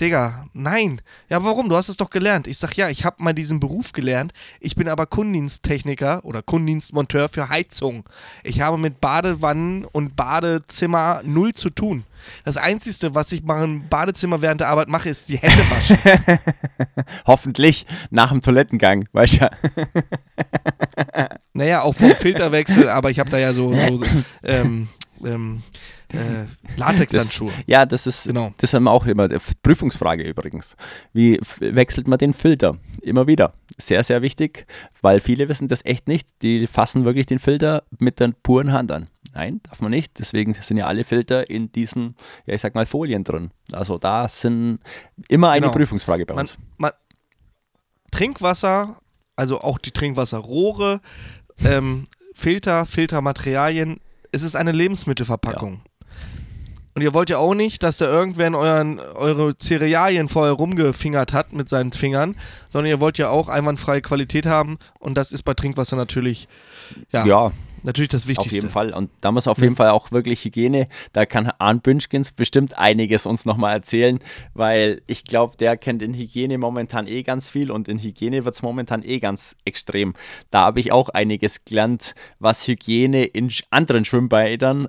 Digga, nein. Ja, warum? Du hast es doch gelernt. Ich sag, ja, ich habe mal diesen Beruf gelernt. Ich bin aber Kundendiensttechniker oder Kundendienstmonteur für Heizung. Ich habe mit Badewannen und Badezimmer null zu tun. Das Einzige, was ich im Badezimmer während der Arbeit mache, ist die Hände waschen. <laughs> Hoffentlich nach dem Toilettengang, weißt du? naja, auch vom Filterwechsel, aber ich habe da ja so, so <laughs> ähm, ähm, äh, Latexhandschuhe. Ja, das ist, genau. das haben wir auch immer, Prüfungsfrage übrigens. Wie wechselt man den Filter? Immer wieder. Sehr, sehr wichtig, weil viele wissen das echt nicht. Die fassen wirklich den Filter mit der puren Hand an. Nein, darf man nicht. Deswegen sind ja alle Filter in diesen, ja, ich sag mal, Folien drin. Also da sind immer eine genau. Prüfungsfrage bei uns. Man, man, Trinkwasser, also auch die Trinkwasserrohre, ähm, Filter, Filtermaterialien, es ist eine Lebensmittelverpackung. Ja. Und ihr wollt ja auch nicht, dass da irgendwer in euren, eure Cerealien vorher rumgefingert hat mit seinen Fingern, sondern ihr wollt ja auch einwandfreie Qualität haben und das ist bei Trinkwasser natürlich, ja, ja natürlich das Wichtigste. Auf jeden Fall. Und da muss auf jeden Fall auch wirklich Hygiene. Da kann Arndt Bünschkens bestimmt einiges uns nochmal erzählen, weil ich glaube, der kennt in Hygiene momentan eh ganz viel und in Hygiene wird es momentan eh ganz extrem. Da habe ich auch einiges gelernt, was Hygiene in anderen Schwimmbädern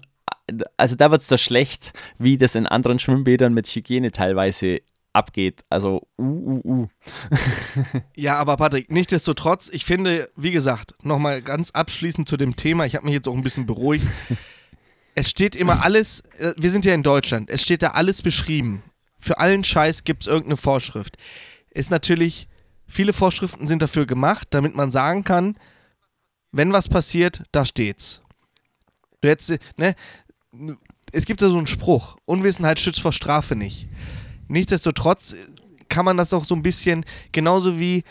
also da wird es da schlecht, wie das in anderen Schwimmbädern mit Hygiene teilweise abgeht. Also, uh, uh, uh. <laughs> ja, aber Patrick, nichtsdestotrotz, ich finde, wie gesagt, nochmal ganz abschließend zu dem Thema, ich habe mich jetzt auch ein bisschen beruhigt. <laughs> es steht immer alles, äh, wir sind ja in Deutschland, es steht da alles beschrieben. Für allen Scheiß gibt es irgendeine Vorschrift. Ist natürlich, viele Vorschriften sind dafür gemacht, damit man sagen kann, wenn was passiert, da steht's. Du hättest, ne, es gibt ja so einen Spruch, Unwissenheit schützt vor Strafe nicht. Nichtsdestotrotz kann man das auch so ein bisschen, genauso wie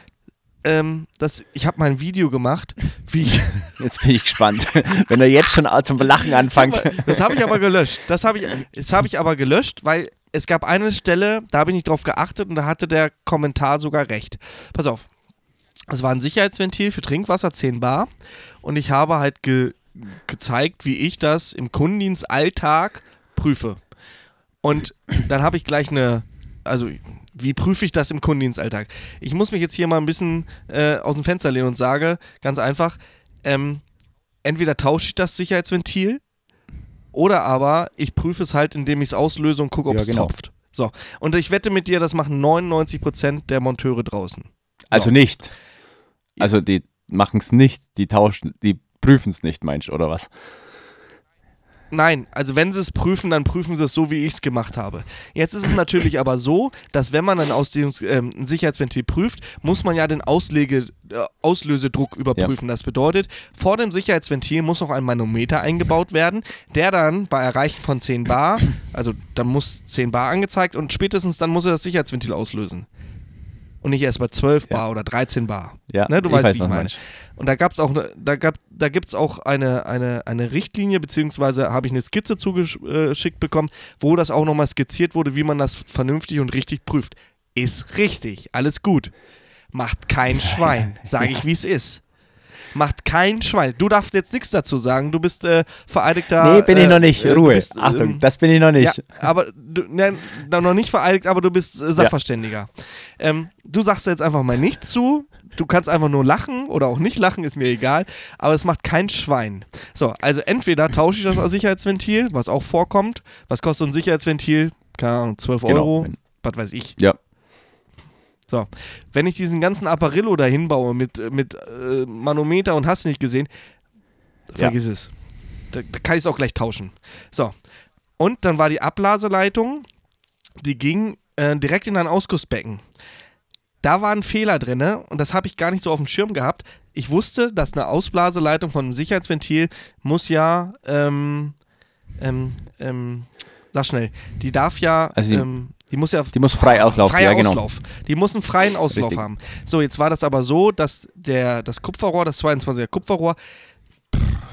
ähm, das, ich habe mal ein Video gemacht, wie <laughs> Jetzt bin ich gespannt, <laughs> wenn er jetzt schon zum Lachen anfängt. Das habe ich aber gelöscht. Das habe ich, das habe ich aber gelöscht, weil es gab eine Stelle, da habe ich nicht drauf geachtet und da hatte der Kommentar sogar recht. Pass auf. Es war ein Sicherheitsventil für Trinkwasser 10 Bar und ich habe halt ge gezeigt, wie ich das im Kundendienstalltag prüfe. Und dann habe ich gleich eine, also wie prüfe ich das im Kundendienstalltag? Ich muss mich jetzt hier mal ein bisschen äh, aus dem Fenster lehnen und sage ganz einfach, ähm, entweder tausche ich das Sicherheitsventil oder aber ich prüfe es halt, indem ich es auslöse und gucke, ob ja, es genau. tropft. So, und ich wette mit dir, das machen 99% der Monteure draußen. So. Also nicht. Also die machen es nicht, die tauschen, die prüfen es nicht, meinst du, oder was? Nein, also wenn sie es prüfen, dann prüfen sie es so, wie ich es gemacht habe. Jetzt ist es natürlich aber so, dass wenn man ein, Ausdehnungs äh, ein Sicherheitsventil prüft, muss man ja den Auslege, äh, Auslösedruck überprüfen. Ja. Das bedeutet, vor dem Sicherheitsventil muss noch ein Manometer eingebaut werden, der dann bei Erreichen von 10 Bar, also dann muss 10 Bar angezeigt und spätestens dann muss er das Sicherheitsventil auslösen und nicht erst bei 12 Bar ja. oder 13 Bar. Ja, ne, du weißt, weiß, wie ich meine. Und da gab's auch ne, da gab da gibt's auch eine, eine, eine Richtlinie beziehungsweise habe ich eine Skizze zugeschickt bekommen, wo das auch nochmal skizziert wurde, wie man das vernünftig und richtig prüft. Ist richtig, alles gut. Macht kein <laughs> Schwein, sage ich, wie es ist macht kein Schwein. Du darfst jetzt nichts dazu sagen. Du bist äh, vereidigter. Nee, bin ich noch nicht. Äh, Ruhe. Bist, Achtung, ähm, das bin ich noch nicht. Ja, aber du, ne, noch nicht vereidigt, aber du bist äh, Sachverständiger. Ja. Ähm, du sagst jetzt einfach mal nichts zu. du kannst einfach nur lachen oder auch nicht lachen, ist mir egal, aber es macht kein Schwein. So, also entweder tausche ich das Sicherheitsventil, was auch vorkommt. Was kostet ein Sicherheitsventil? Keine Ahnung, 12 Genau. Euro, was weiß ich. Ja. So, wenn ich diesen ganzen Apparillo da hinbaue mit, mit äh, Manometer und hast nicht gesehen, vergiss es. Da, da kann ich es auch gleich tauschen. So, und dann war die Ablaseleitung, die ging äh, direkt in ein Ausgussbecken. Da war ein Fehler drin und das habe ich gar nicht so auf dem Schirm gehabt. Ich wusste, dass eine Ausblaseleitung von einem Sicherheitsventil muss ja, ähm, ähm, ähm, sag schnell, die darf ja, Also die- ähm, die muss ja Die muss frei auslaufen. Freier ja, genau. Auslauf. Die muss einen freien Auslauf Richtig. haben. So, jetzt war das aber so, dass der, das Kupferrohr, das 22er Kupferrohr,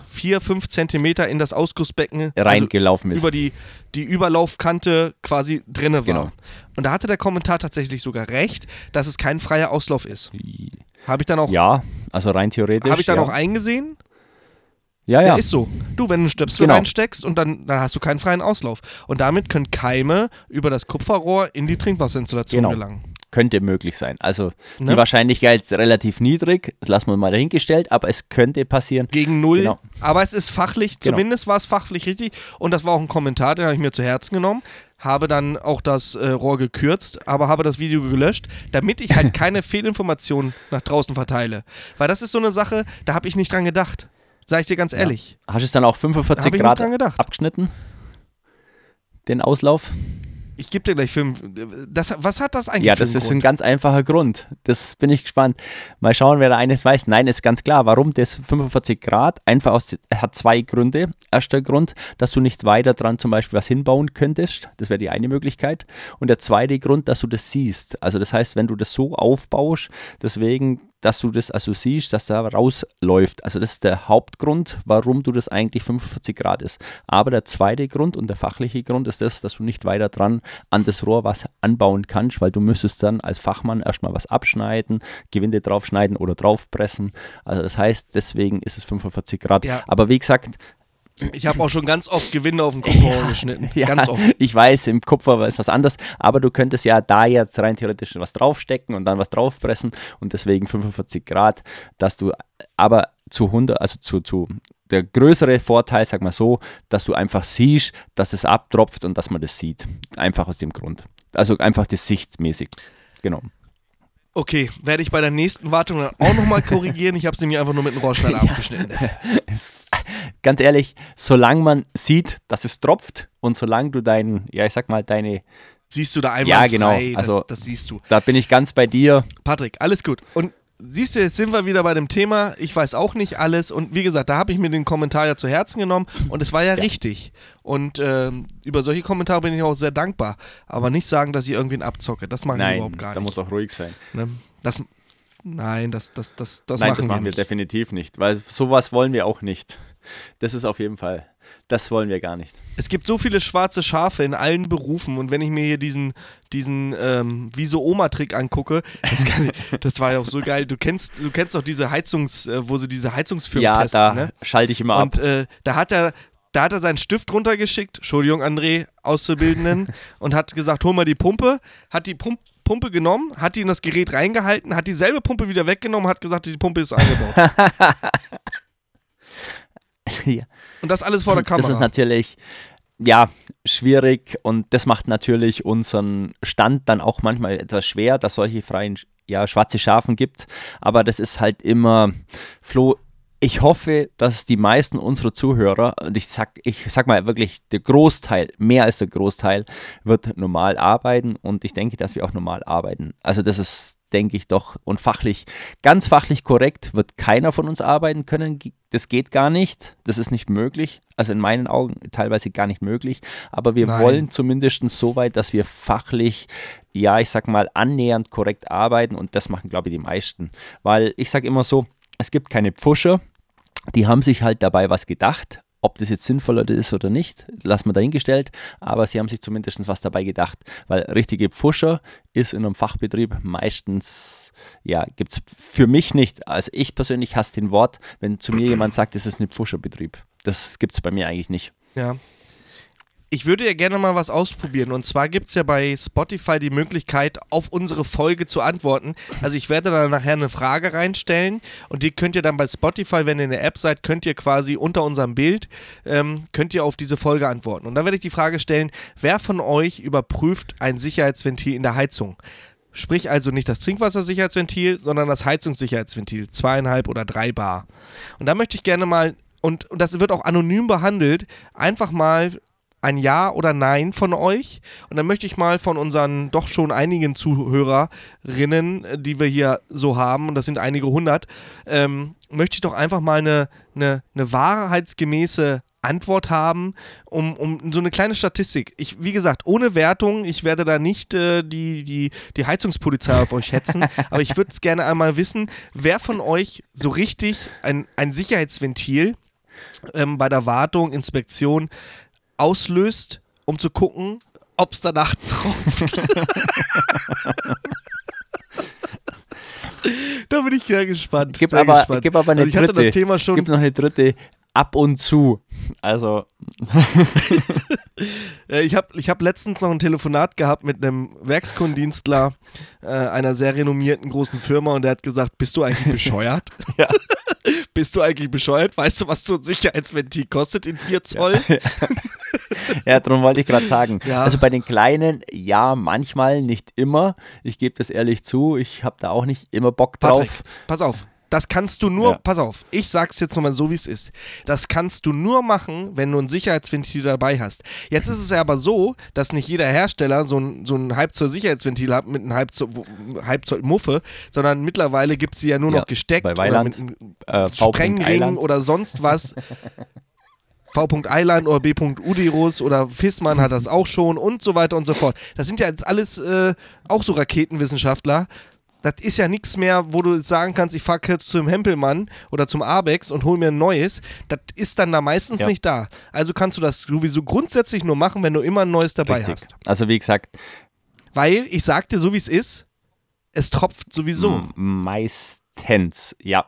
4, 5 Zentimeter in das Ausgussbecken also Reingelaufen ist. über die, die Überlaufkante quasi drinne war. Genau. Und da hatte der Kommentar tatsächlich sogar recht, dass es kein freier Auslauf ist. Habe ich dann auch, Ja, also rein theoretisch. habe ich dann ja. auch eingesehen? Ja, Ja. ja. ist so. Du, wenn du einen Stöpsel Genau. reinsteckst und dann, dann hast du keinen freien Auslauf. Und damit können Keime über das Kupferrohr in die Trinkwasserinstallation Genau. gelangen. könnte möglich sein. Also Ne? die Wahrscheinlichkeit ist relativ niedrig, das lassen wir mal dahingestellt, aber es könnte passieren. Gegen null. Genau. Aber es ist fachlich, Genau. zumindest war es fachlich richtig. Und das war auch ein Kommentar, den habe ich mir zu Herzen genommen. Habe dann auch das äh, Rohr gekürzt, aber habe das Video gelöscht, damit ich halt <laughs> keine Fehlinformationen nach draußen verteile. Weil das ist so eine Sache, da habe ich nicht dran gedacht. Sag ich dir ganz ehrlich. Hast du es dann auch Da 45 hab ich nicht Grad abgeschnitten? Den Auslauf? Ich gebe dir gleich fünf. Das, was hat das eigentlich Ja, das ist ein Grund? ganz einfacher Grund. Das bin ich gespannt. Mal schauen, wer da eines weiß. Nein, ist ganz klar. Warum das 45 Grad? Einfach aus, hat zwei Gründe. Erster Grund, dass du nicht weiter dran zum Beispiel was hinbauen könntest. Das wäre die eine Möglichkeit. Und der zweite Grund, dass du das siehst. Also das heißt, wenn du das so aufbaust, deswegen, dass du das also siehst, dass da rausläuft. Also das ist der Hauptgrund, warum du das eigentlich 45 Grad ist. Aber der zweite Grund und der fachliche Grund ist das, dass du nicht weiter dran an das Rohr was anbauen kannst, weil du müsstest dann als Fachmann erstmal was abschneiden, Gewinde draufschneiden oder draufpressen. Also das heißt, deswegen ist es 45 Grad. Ja. Aber wie gesagt, Ich habe auch schon ganz oft Gewinde auf dem Kupferrohr <laughs> geschnitten. ja, Ganz oft. ich weiß, im Kupfer ist was anderes, aber du könntest ja da jetzt rein theoretisch was draufstecken und dann was draufpressen und deswegen 45 Grad, dass du aber zu 100, also zu, zu der größere Vorteil, sag mal so, dass du einfach siehst, dass es abtropft und dass man das sieht. Einfach aus dem Grund. Also einfach das sichtmäßig. Genau. Okay, werde ich bei der nächsten Wartung dann auch nochmal <laughs> korrigieren. Ich habe es nämlich einfach nur mit einem Rohrschneider abgeschnitten. <laughs> Es, ganz ehrlich, solange man sieht, dass es tropft und solange du deinen, ja, ich sag mal, deine, Siehst du da einmal Ja, genau. frei, Also- das, das siehst du. da bin ich ganz bei dir. Patrick, alles gut. Und siehst du, jetzt sind wir wieder bei dem Thema, ich weiß auch nicht alles. Und wie gesagt, da habe ich mir den Kommentar ja zu Herzen genommen und es war ja, richtig. Und ähm, über solche Kommentare bin ich auch sehr dankbar. Aber nicht sagen, dass ich irgendwen abzocke. Das mache ich Nein, überhaupt gar da nicht. muss auch ruhig sein. Ne? Das, nein, das, das, das, das Nein, machen, das machen wir nicht. definitiv nicht, weil sowas wollen wir auch nicht. Das ist auf jeden Fall, das wollen wir gar nicht. Es gibt so viele schwarze Schafe in allen Berufen und wenn ich mir hier diesen, diesen ähm, Wieso-Oma-Trick angucke, das, kann <laughs> das war ja auch so geil. Du kennst, du kennst doch diese Heizungs, äh, wo sie diese Heizungsfirmen ja, testen, da ne? schalte ich immer ab. Und äh, da hat er, da hat er seinen Stift runtergeschickt, Entschuldigung, André, Auszubildenden, <laughs> und hat gesagt, hol mal die Pumpe, hat die Pump Pumpe genommen, hat die in das Gerät reingehalten, hat dieselbe Pumpe wieder weggenommen, hat gesagt, die Pumpe ist eingebaut. <laughs> ja. Und das alles vor der <laughs> Das ist Kamera. natürlich, ja, schwierig und das macht natürlich unseren Stand dann auch manchmal etwas schwer, dass solche freien, ja, schwarze Schafen gibt. Aber das ist halt immer, Flo, ich hoffe, dass die meisten unserer Zuhörer, und ich sag, ich sag mal wirklich, der Großteil, mehr als der Großteil, wird normal arbeiten und ich denke, dass wir auch normal arbeiten. Also das ist, denke ich doch, und fachlich, ganz fachlich korrekt wird keiner von uns arbeiten können. Das geht gar nicht. Das ist nicht möglich. Also in meinen Augen teilweise gar nicht möglich. Aber wir Nein. wollen zumindest so weit, dass wir fachlich, ja, ich sag mal, annähernd korrekt arbeiten und das machen, glaube ich, die meisten. Weil ich sage immer so, es gibt keine Pfuscher, die haben sich halt dabei was gedacht. Ob das jetzt sinnvoller ist oder nicht, lassen wir dahingestellt. Aber sie haben sich zumindest was dabei gedacht. Weil richtige Pfuscher ist in einem Fachbetrieb meistens, ja, gibt es für mich nicht. Also ich persönlich hasse den Wort, wenn zu mir jemand sagt, es ist ein Pfuscherbetrieb. Das gibt es bei mir eigentlich nicht. Ja. Ich würde ja gerne mal was ausprobieren. Und zwar gibt es ja bei Spotify die Möglichkeit, auf unsere Folge zu antworten. Also ich werde da nachher eine Frage reinstellen und die könnt ihr dann bei Spotify, wenn ihr in der App seid, könnt ihr quasi unter unserem Bild, ähm, könnt ihr auf diese Folge antworten. Und da werde ich die Frage stellen, wer von euch überprüft ein Sicherheitsventil in der Heizung? Sprich also nicht das Trinkwassersicherheitsventil, sondern das Heizungssicherheitsventil, zweieinhalb oder drei Bar. Und da möchte ich gerne mal, und, und das wird auch anonym behandelt, einfach mal ein Ja oder Nein von euch. Und dann möchte ich mal von unseren doch schon einigen Zuhörerinnen, die wir hier so haben, und das sind einige hundert, ähm, möchte ich doch einfach mal eine, eine, eine wahrheitsgemäße Antwort haben, um, um so eine kleine Statistik. Ich, wie gesagt, ohne Wertung, ich werde da nicht äh, die, die, die Heizungspolizei auf euch hetzen, <laughs> aber ich würde es gerne einmal wissen, wer von euch so richtig ein, ein Sicherheitsventil ähm, bei der Wartung, Inspektion auslöst, um zu gucken, ob es danach <laughs> tropft. da bin ich sehr gespannt. Gib, sehr aber, gespannt. gib aber eine also ich hatte dritte. das Thema schon. Gib noch eine dritte ab und zu. Also. <laughs> Ich habe ich hab letztens noch ein Telefonat gehabt mit einem Werkskundendienstler äh, einer sehr renommierten großen Firma und der hat gesagt, bist du eigentlich <laughs> bescheuert? Ja. <laughs> bist du eigentlich bescheuert? Weißt du, was so ein Sicherheitsventil kostet in 4 Zoll? <laughs> ja, darum wollte ich gerade sagen. Ja. Also bei den Kleinen, ja, manchmal, nicht immer. Ich gebe das ehrlich zu. Ich habe da auch nicht immer Bock drauf. Patrick, pass auf. Das kannst du nur, Ja. pass auf, ich sag's jetzt nochmal so, wie es ist. Das kannst du nur machen, wenn du ein Sicherheitsventil dabei hast. Jetzt ist es ja aber so, dass nicht jeder Hersteller so ein, so ein Halbzoll-Sicherheitsventil hat mit einem Halbzoll, Halbzoll Muffe, sondern mittlerweile gibt sie ja nur Ja, noch gesteckt bei oder Weiland, mit einem Äh. Sprengring oder sonst was. V. Eiland oder B. Udirus oder Fissmann hat das auch schon und so weiter und so fort. Das sind ja jetzt alles äh, auch so Raketenwissenschaftler. Das ist ja nichts mehr, wo du sagen kannst, ich fahre jetzt zum Hempelmann oder zum Abex und hol mir ein neues. Das ist dann da meistens Ja. nicht da. Also kannst du das sowieso grundsätzlich nur machen, wenn du immer ein neues dabei Richtig. hast. Also wie gesagt, Weil ich sag dir so, wie es ist, es tropft sowieso. meistens, ja,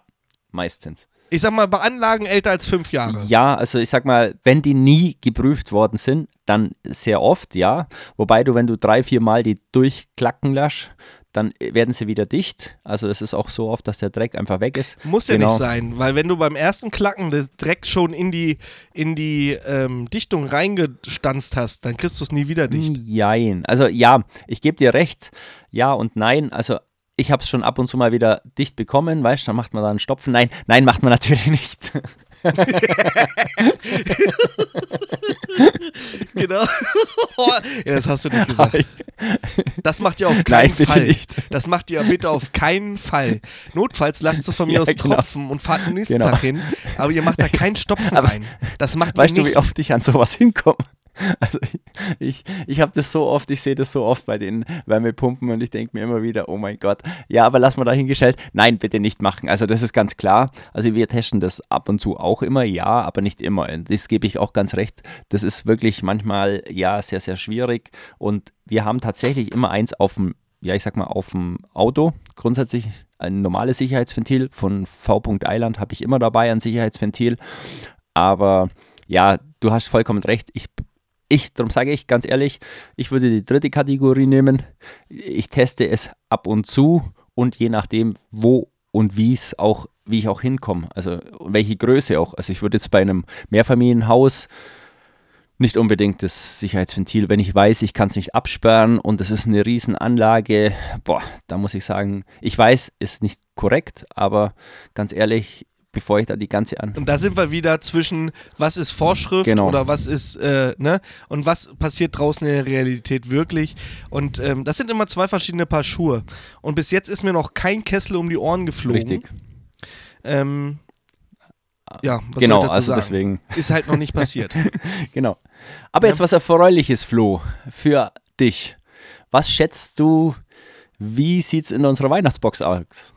meistens. Ich sag mal, bei Anlagen älter als fünf Jahre. Ja, also ich sag mal, wenn die nie geprüft worden sind, dann sehr oft, ja. Wobei du, wenn du drei, vier Mal die durchklacken lässt, dann werden sie wieder dicht. Also es ist auch so oft, dass der Dreck einfach weg ist. Muss ja Genau. nicht sein, weil wenn du beim ersten Klacken das direkt schon in die, in die ähm, Dichtung reingestanzt hast, dann kriegst du es nie wieder dicht. Jein. Also ja, ich gebe dir recht. Ja und nein. Also ich habe es schon ab und zu mal wieder dicht bekommen, weißt du, dann macht man da einen Stopfen. Nein, nein, macht man <laughs> natürlich nicht. <laughs> Genau. ja, das hast du nicht gesagt. Das macht ihr auf keinen Nein, Fall. nicht. Das macht ihr bitte auf keinen Fall. Notfalls lasst es von mir Ja, aus genau. tropfen und fahrt den nächsten Genau. Tag hin. Aber ihr macht da keinen Stopfen <laughs> Aber- rein. Das macht Weißt du, nicht. wie oft ich an sowas hinkomme? <laughs> Also ich, ich, habe das so oft, ich sehe das so oft bei den Wärmepumpen und ich denke mir immer wieder, oh mein Gott, ja, aber lass mal dahingestellt. Nein, bitte nicht machen. Also das ist ganz klar. Also wir testen das ab und zu auch immer, ja, aber nicht immer. Das gebe ich auch ganz recht. Das ist wirklich manchmal, ja, sehr, sehr schwierig. Und wir haben tatsächlich immer eins auf dem, ja, ich sag mal, auf dem Auto. Grundsätzlich ein normales Sicherheitsventil von V. Eiland habe ich immer dabei, ein Sicherheitsventil. Aber ja, du hast vollkommen recht. Ich, ich, darum sage ich ganz ehrlich, ich würde die dritte Kategorie nehmen. Ich teste es ab und zu und je nachdem, wo und wie es auch, wie ich auch hinkomme. Also welche Größe auch. Also ich würde jetzt bei einem Mehrfamilienhaus nicht unbedingt das Sicherheitsventil, wenn ich weiß, ich kann es nicht absperren und es ist eine Riesenanlage, boah, da muss ich sagen, ich weiß, ist nicht korrekt, aber ganz ehrlich, bevor ich da die ganze an Und da sind wir wieder zwischen, was ist Vorschrift Genau. oder was ist, äh, ne? Und was passiert draußen in der Realität wirklich. Und ähm, das sind immer zwei verschiedene Paar Schuhe. Und bis jetzt ist mir noch kein Kessel um die Ohren geflogen. Richtig. Ähm, ja, was genau, soll ich dazu also sagen? deswegen. Ist halt noch nicht passiert. <laughs> Genau. Aber jetzt was Erfreuliches, Flo, für dich. Was schätzt du, wie sieht es in unserer Weihnachtsbox aus?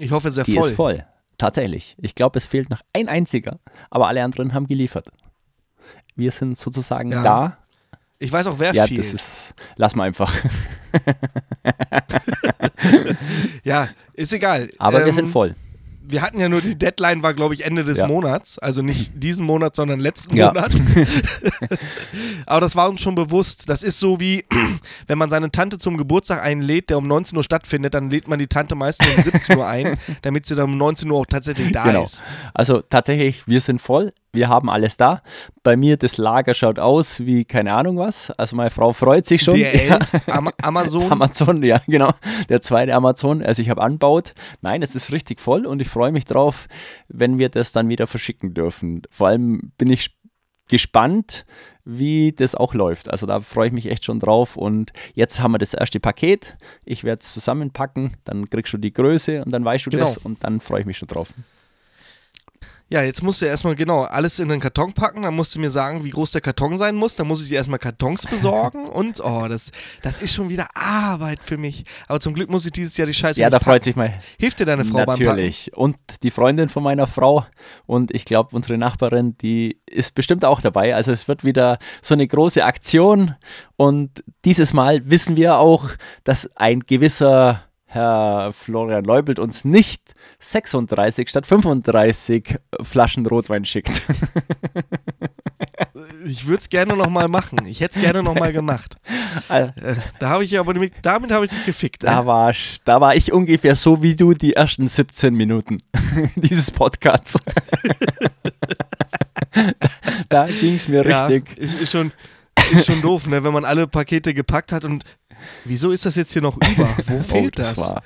Ich hoffe sehr Die voll. ist voll. Tatsächlich. Ich glaube, es fehlt noch ein einziger, aber alle anderen haben geliefert. Wir sind sozusagen Ja, da. Ich weiß auch, wer Ja, fehlt. das ist. Lass mal einfach. <laughs> ja, ist egal. Aber wir Ähm, sind voll. Wir hatten ja nur die Deadline, war glaube ich Ende des Ja. Monats. Also nicht <laughs> diesen Monat, sondern letzten Ja. Monat. <laughs> Aber das war uns schon bewusst. Das ist so wie, <clears throat> wenn man seine Tante zum Geburtstag einlädt, der um 19 Uhr stattfindet, dann lädt man die Tante meistens um 17 Uhr ein, <laughs> damit sie dann um 19 Uhr auch tatsächlich da Genau. ist. Also tatsächlich, wir sind voll. Wir haben alles da. Bei mir das Lager schaut aus wie keine Ahnung was. Also meine Frau freut sich schon. DRL, Am Amazon. <laughs> Amazon, ja, genau. Der zweite Amazon, also ich habe anbaut. Nein, es ist richtig voll und ich freue mich drauf, wenn wir das dann wieder verschicken dürfen. Vor allem bin ich gespannt, wie das auch läuft. Also da freue ich mich echt schon drauf. Und jetzt haben wir das erste Paket. Ich werde es zusammenpacken, dann kriegst du die Größe und dann weißt du Genau. das und dann freue ich mich schon drauf. Ja, jetzt musst du erstmal genau alles in den Karton packen. Dann musst du mir sagen, wie groß der Karton sein muss. Dann muss ich dir erstmal Kartons besorgen. <laughs> Und oh, das, das ist schon wieder Arbeit für mich. Aber zum Glück muss ich dieses Jahr die Scheiße Ja, da packen. freut sich mein Hilft dir deine Frau beim Packen? Natürlich. Und die Freundin von meiner Frau und ich glaube, unsere Nachbarin, die ist bestimmt auch dabei. Also es wird wieder so eine große Aktion. Und dieses Mal wissen wir auch, dass ein gewisser Herr Florian Leubelt uns nicht 36 statt 35 Flaschen Rotwein schickt. <laughs> Ich würde es gerne nochmal machen. Ich hätte es gerne nochmal gemacht. <laughs> Also, Äh, Da habe ich aber damit habe ich dich gefickt. da, war, da war ich ungefähr so wie du die ersten 17 Minuten <laughs> dieses Podcasts. da ging es mir ja, richtig. ist, ist, schon, ist schon doof, ne? wenn man alle Pakete gepackt hat und wieso ist das jetzt hier noch über? Wo <laughs> fehlt Oh, das? War,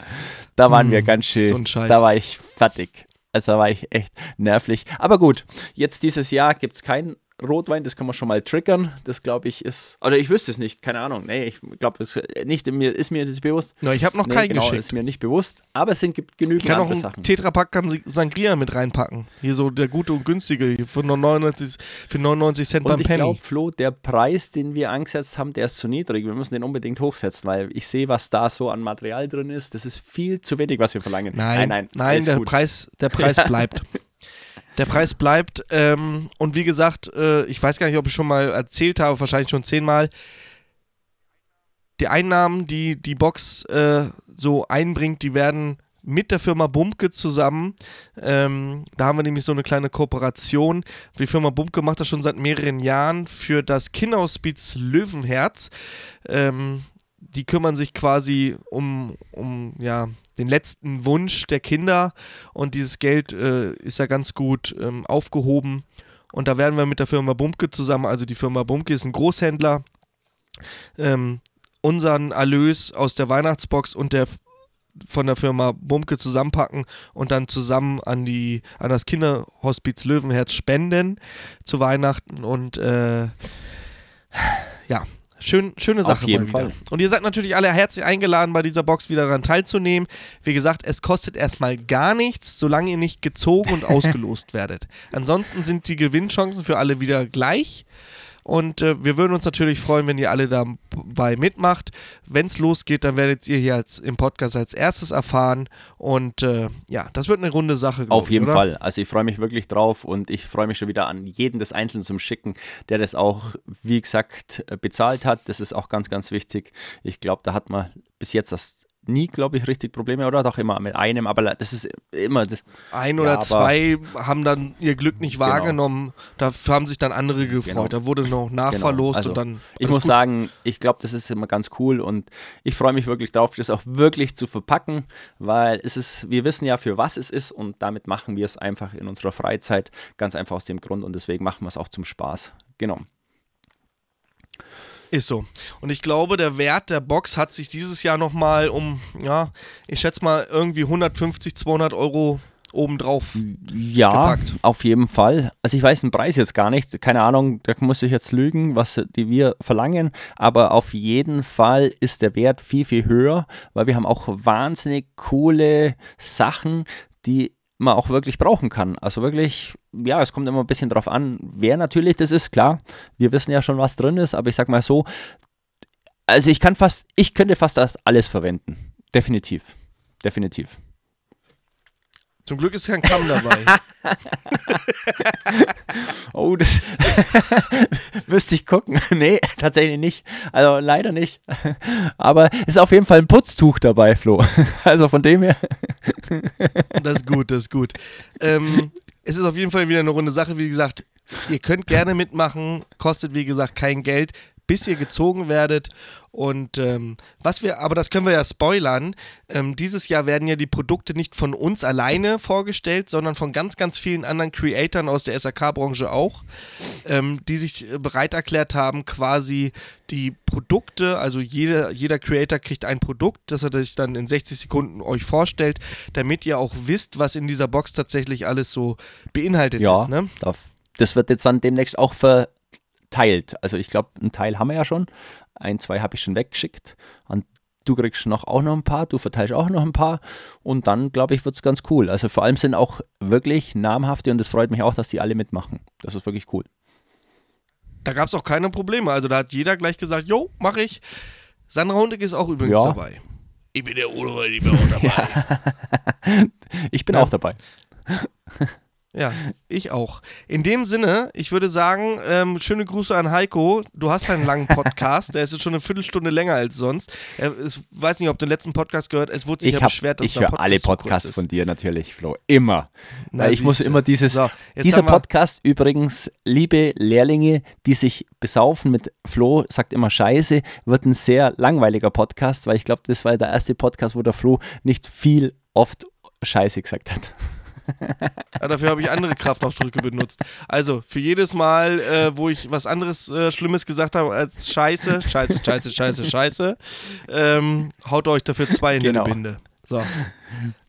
da waren wir Hm, ganz schön. so ein Scheiß. Da war ich fertig. Also da war ich echt nervlich. Aber gut, jetzt dieses Jahr gibt es keinen Rotwein, das kann man schon mal triggern. Das glaube ich ist, oder ich wüsste es nicht, keine Ahnung. Nee, ich glaube, das nicht, mir, ist mir nicht bewusst. Na, ich habe noch nee, keinen genau, geschickt. ist mir nicht bewusst. Aber es sind, gibt genügend Ich kann auch andere einen Sachen. Tetrapack kann Sangria mit reinpacken. Hier so der gute und günstige für nur 99, für 99 Cent Und beim ich Penny. glaube, Flo, der Preis, den wir angesetzt haben, der ist zu niedrig. Wir müssen den unbedingt hochsetzen, weil ich sehe, was da so an Material drin ist. Das ist viel zu wenig, was wir verlangen. Nein, nein, nein, alles der gut. Preis, der Preis <laughs> bleibt. Der Preis bleibt. Ähm, und wie gesagt, äh, ich weiß gar nicht, ob ich schon mal erzählt habe, wahrscheinlich schon zehnmal. Die Einnahmen, die die Box äh, so einbringt, die werden mit der Firma Bumke zusammen. Ähm, da haben wir nämlich so eine kleine Kooperation. Die Firma Bumke macht das schon seit mehreren Jahren für das Kinderhospiz Löwenherz. Ähm, die kümmern sich quasi um, um ja, den letzten Wunsch der Kinder und dieses Geld äh, ist ja ganz gut ähm, aufgehoben. Und da werden wir mit der Firma Bumke zusammen, also die Firma Bumke ist ein Großhändler, ähm, unseren Erlös aus der Weihnachtsbox und der von der Firma Bumke zusammenpacken und dann zusammen an die an das Kinderhospiz Löwenherz spenden zu Weihnachten und äh, ja, schön, schöne Sache jeden mal wieder. Fall. Und ihr seid natürlich alle herzlich eingeladen, bei dieser Box wieder daran teilzunehmen. Wie gesagt, es kostet erstmal gar nichts, solange ihr nicht gezogen und <laughs> ausgelost werdet. Ansonsten sind die Gewinnchancen für alle wieder gleich. Und äh, wir würden uns natürlich freuen, wenn ihr alle dabei mitmacht. Wenn es losgeht, dann werdet ihr hier als, im Podcast als erstes erfahren. Und äh, ja, das wird eine runde Sache. Auf jeden oder? Fall. Also ich freue mich wirklich drauf und ich freue mich schon wieder an jeden des Einzelnen zum Schicken, der das auch, wie gesagt, bezahlt hat. Das ist auch ganz, ganz wichtig. Ich glaube, da hat man bis jetzt das nie, glaube ich, richtig Probleme, oder? Doch immer mit einem, aber das ist immer das. Ein Ja, oder aber- zwei haben dann ihr Glück nicht Genau. wahrgenommen. Dafür haben sich dann andere gefreut. Genau. Da wurde noch nachverlost Also, und dann. Ich muss gut. sagen, ich glaube, das ist immer ganz cool und ich freue mich wirklich drauf, das auch wirklich zu verpacken, weil es ist, wir wissen ja, für was es ist und damit machen wir es einfach in unserer Freizeit, ganz einfach aus dem Grund und deswegen machen wir es auch zum Spaß. Genau. Ist so. Und ich glaube, der Wert der Box hat sich dieses Jahr nochmal um, ja, ich schätze mal irgendwie 150, 200 Euro obendrauf. Ja, gepackt. auf jeden Fall. Also ich weiß den Preis jetzt gar nicht. Keine Ahnung, da muss ich jetzt lügen, was die wir verlangen. Aber auf jeden Fall ist der Wert viel, viel höher, weil wir haben auch wahnsinnig coole Sachen, die man auch wirklich brauchen kann. Also wirklich, ja, es kommt immer ein bisschen drauf an, wer natürlich das ist, klar. Wir wissen ja schon, was drin ist, aber ich sag mal so, also ich kann fast, ich könnte fast das alles verwenden. Definitiv. Definitiv. Zum Glück ist kein Kamm dabei. <laughs> Oh, das <laughs> müsste ich gucken. <laughs> nee, tatsächlich nicht. Also leider nicht. Aber ist auf jeden Fall ein Putztuch dabei, Flo. Also von dem her. Das ist gut, das ist gut. Ähm, es ist auf jeden Fall wieder eine runde Sache. Wie gesagt, ihr könnt gerne mitmachen, kostet wie gesagt kein Geld bis ihr gezogen werdet. Und ähm, was wir, aber das können wir ja spoilern, ähm, dieses Jahr werden ja die Produkte nicht von uns alleine vorgestellt, sondern von ganz, ganz vielen anderen Creatoren aus der SAK-Branche auch, ähm, die sich bereit erklärt haben, quasi die Produkte, also jeder, jeder Creator kriegt ein Produkt, das er sich dann in 60 Sekunden euch vorstellt, damit ihr auch wisst, was in dieser Box tatsächlich alles so beinhaltet ja, ist. Ne? Das wird jetzt dann demnächst auch ver teilt. Also ich glaube, einen Teil haben wir ja schon. Ein, zwei habe ich schon weggeschickt. Und du kriegst noch auch noch ein paar, du verteilst auch noch ein paar. Und dann, glaube ich, wird es ganz cool. Also vor allem sind auch wirklich namhafte und es freut mich auch, dass die alle mitmachen. Das ist wirklich cool. Da gab es auch keine Probleme. Also da hat jeder gleich gesagt, jo, mache ich. Sandra Hundig ist auch übrigens ja. dabei. Ich bin der Udo, ich bin auch dabei. <laughs> ich bin ja. auch dabei. Ja, ich auch. In dem Sinne, ich würde sagen, ähm, schöne Grüße an Heiko. Du hast einen langen Podcast, der ist jetzt schon eine Viertelstunde länger als sonst. Er ist, weiß nicht, ob du den letzten Podcast gehört Es wurde sich ich ja hab, beschwert, dass Ich höre alle Podcasts von dir natürlich, Flo. Immer. Na, ich muss immer dieses. So, dieser Podcast übrigens, liebe Lehrlinge, die sich besaufen mit Flo, sagt immer Scheiße, wird ein sehr langweiliger Podcast, weil ich glaube, das war der erste Podcast, wo der Flo nicht viel oft Scheiße gesagt hat. <laughs> Ja, dafür habe ich andere Kraftausdrücke benutzt. Also, für jedes Mal, äh, wo ich was anderes äh, Schlimmes gesagt habe als Scheiße, Scheiße, Scheiße, Scheiße, <laughs> Scheiße, ähm, haut euch dafür zwei in genau. die Binde. So.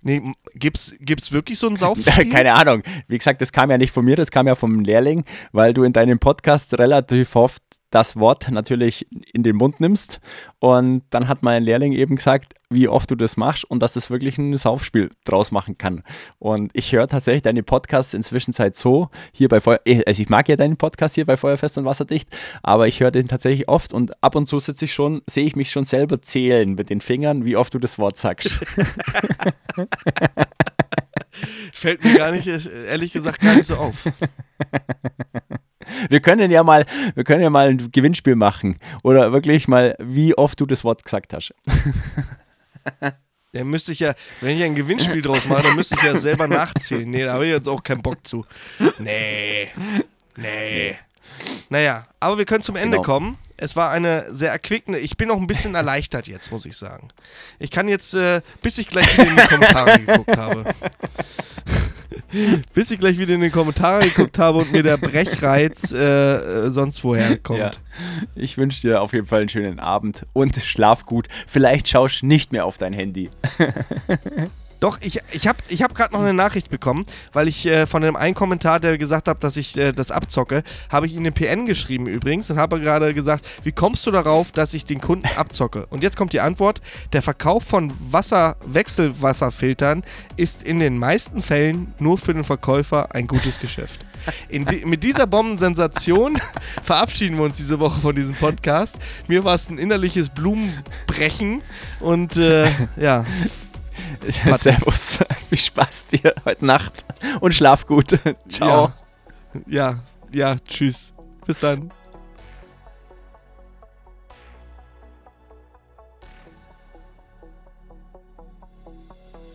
Nee, gibt's, gibt's wirklich so ein <laughs> Saufspiel? Keine Ahnung. Wie gesagt, das kam ja nicht von mir, das kam ja vom Lehrling, weil du in deinem Podcast relativ oft das Wort natürlich in den Mund nimmst. Und dann hat mein Lehrling eben gesagt, wie oft du das machst und dass es wirklich ein Saufspiel draus machen kann. Und ich höre tatsächlich deine Podcasts inzwischen so hier bei Feuer, also ich mag ja deinen Podcast hier bei Feuerfest und Wasserdicht, aber ich höre den tatsächlich oft und ab und zu sitze ich schon, sehe ich mich schon selber zählen mit den Fingern, wie oft du das Wort sagst. <laughs> <laughs> Fällt mir gar nicht, ehrlich gesagt, gar nicht so auf. Wir können ja mal, wir können ja mal ein Gewinnspiel machen. Oder wirklich mal, wie oft du das Wort gesagt hast. Der müsste ich ja, wenn ich ein Gewinnspiel draus mache, dann müsste ich ja selber nachzählen. Nee, da habe ich jetzt auch keinen Bock zu. Nee. Nee. Naja, aber wir können zum Ende genau. kommen. Es war eine sehr erquickende. Ich bin noch ein bisschen erleichtert jetzt, muss ich sagen. Ich kann jetzt, äh, bis ich gleich in die Kommentare geguckt habe. <laughs> bis ich gleich wieder in die Kommentare geguckt habe und mir der Brechreiz äh, äh sonst woher kommt. Ja. Ich wünsche dir auf jeden Fall einen schönen Abend und schlaf gut. Vielleicht schaust nicht mehr auf dein Handy. <laughs> Doch, ich, ich habe ich hab gerade noch eine Nachricht bekommen, weil ich äh, von dem einen Kommentar, der gesagt hat, dass ich äh, das abzocke, habe ich ihm eine PN geschrieben übrigens und habe gerade gesagt, wie kommst du darauf, dass ich den Kunden abzocke? Und jetzt kommt die Antwort, der Verkauf von Wasser, Wechselwasserfiltern ist in den meisten Fällen nur für den Verkäufer ein gutes Geschäft. Die, mit dieser Bombensensation <laughs> verabschieden wir uns diese Woche von diesem Podcast. Mir war es ein innerliches Blumenbrechen und äh, ja, <laughs> Servus. <laughs> Viel Spaß dir heute Nacht und schlaf gut. <laughs> Ciao. Ja, ja, ja tschüss. Bis dann.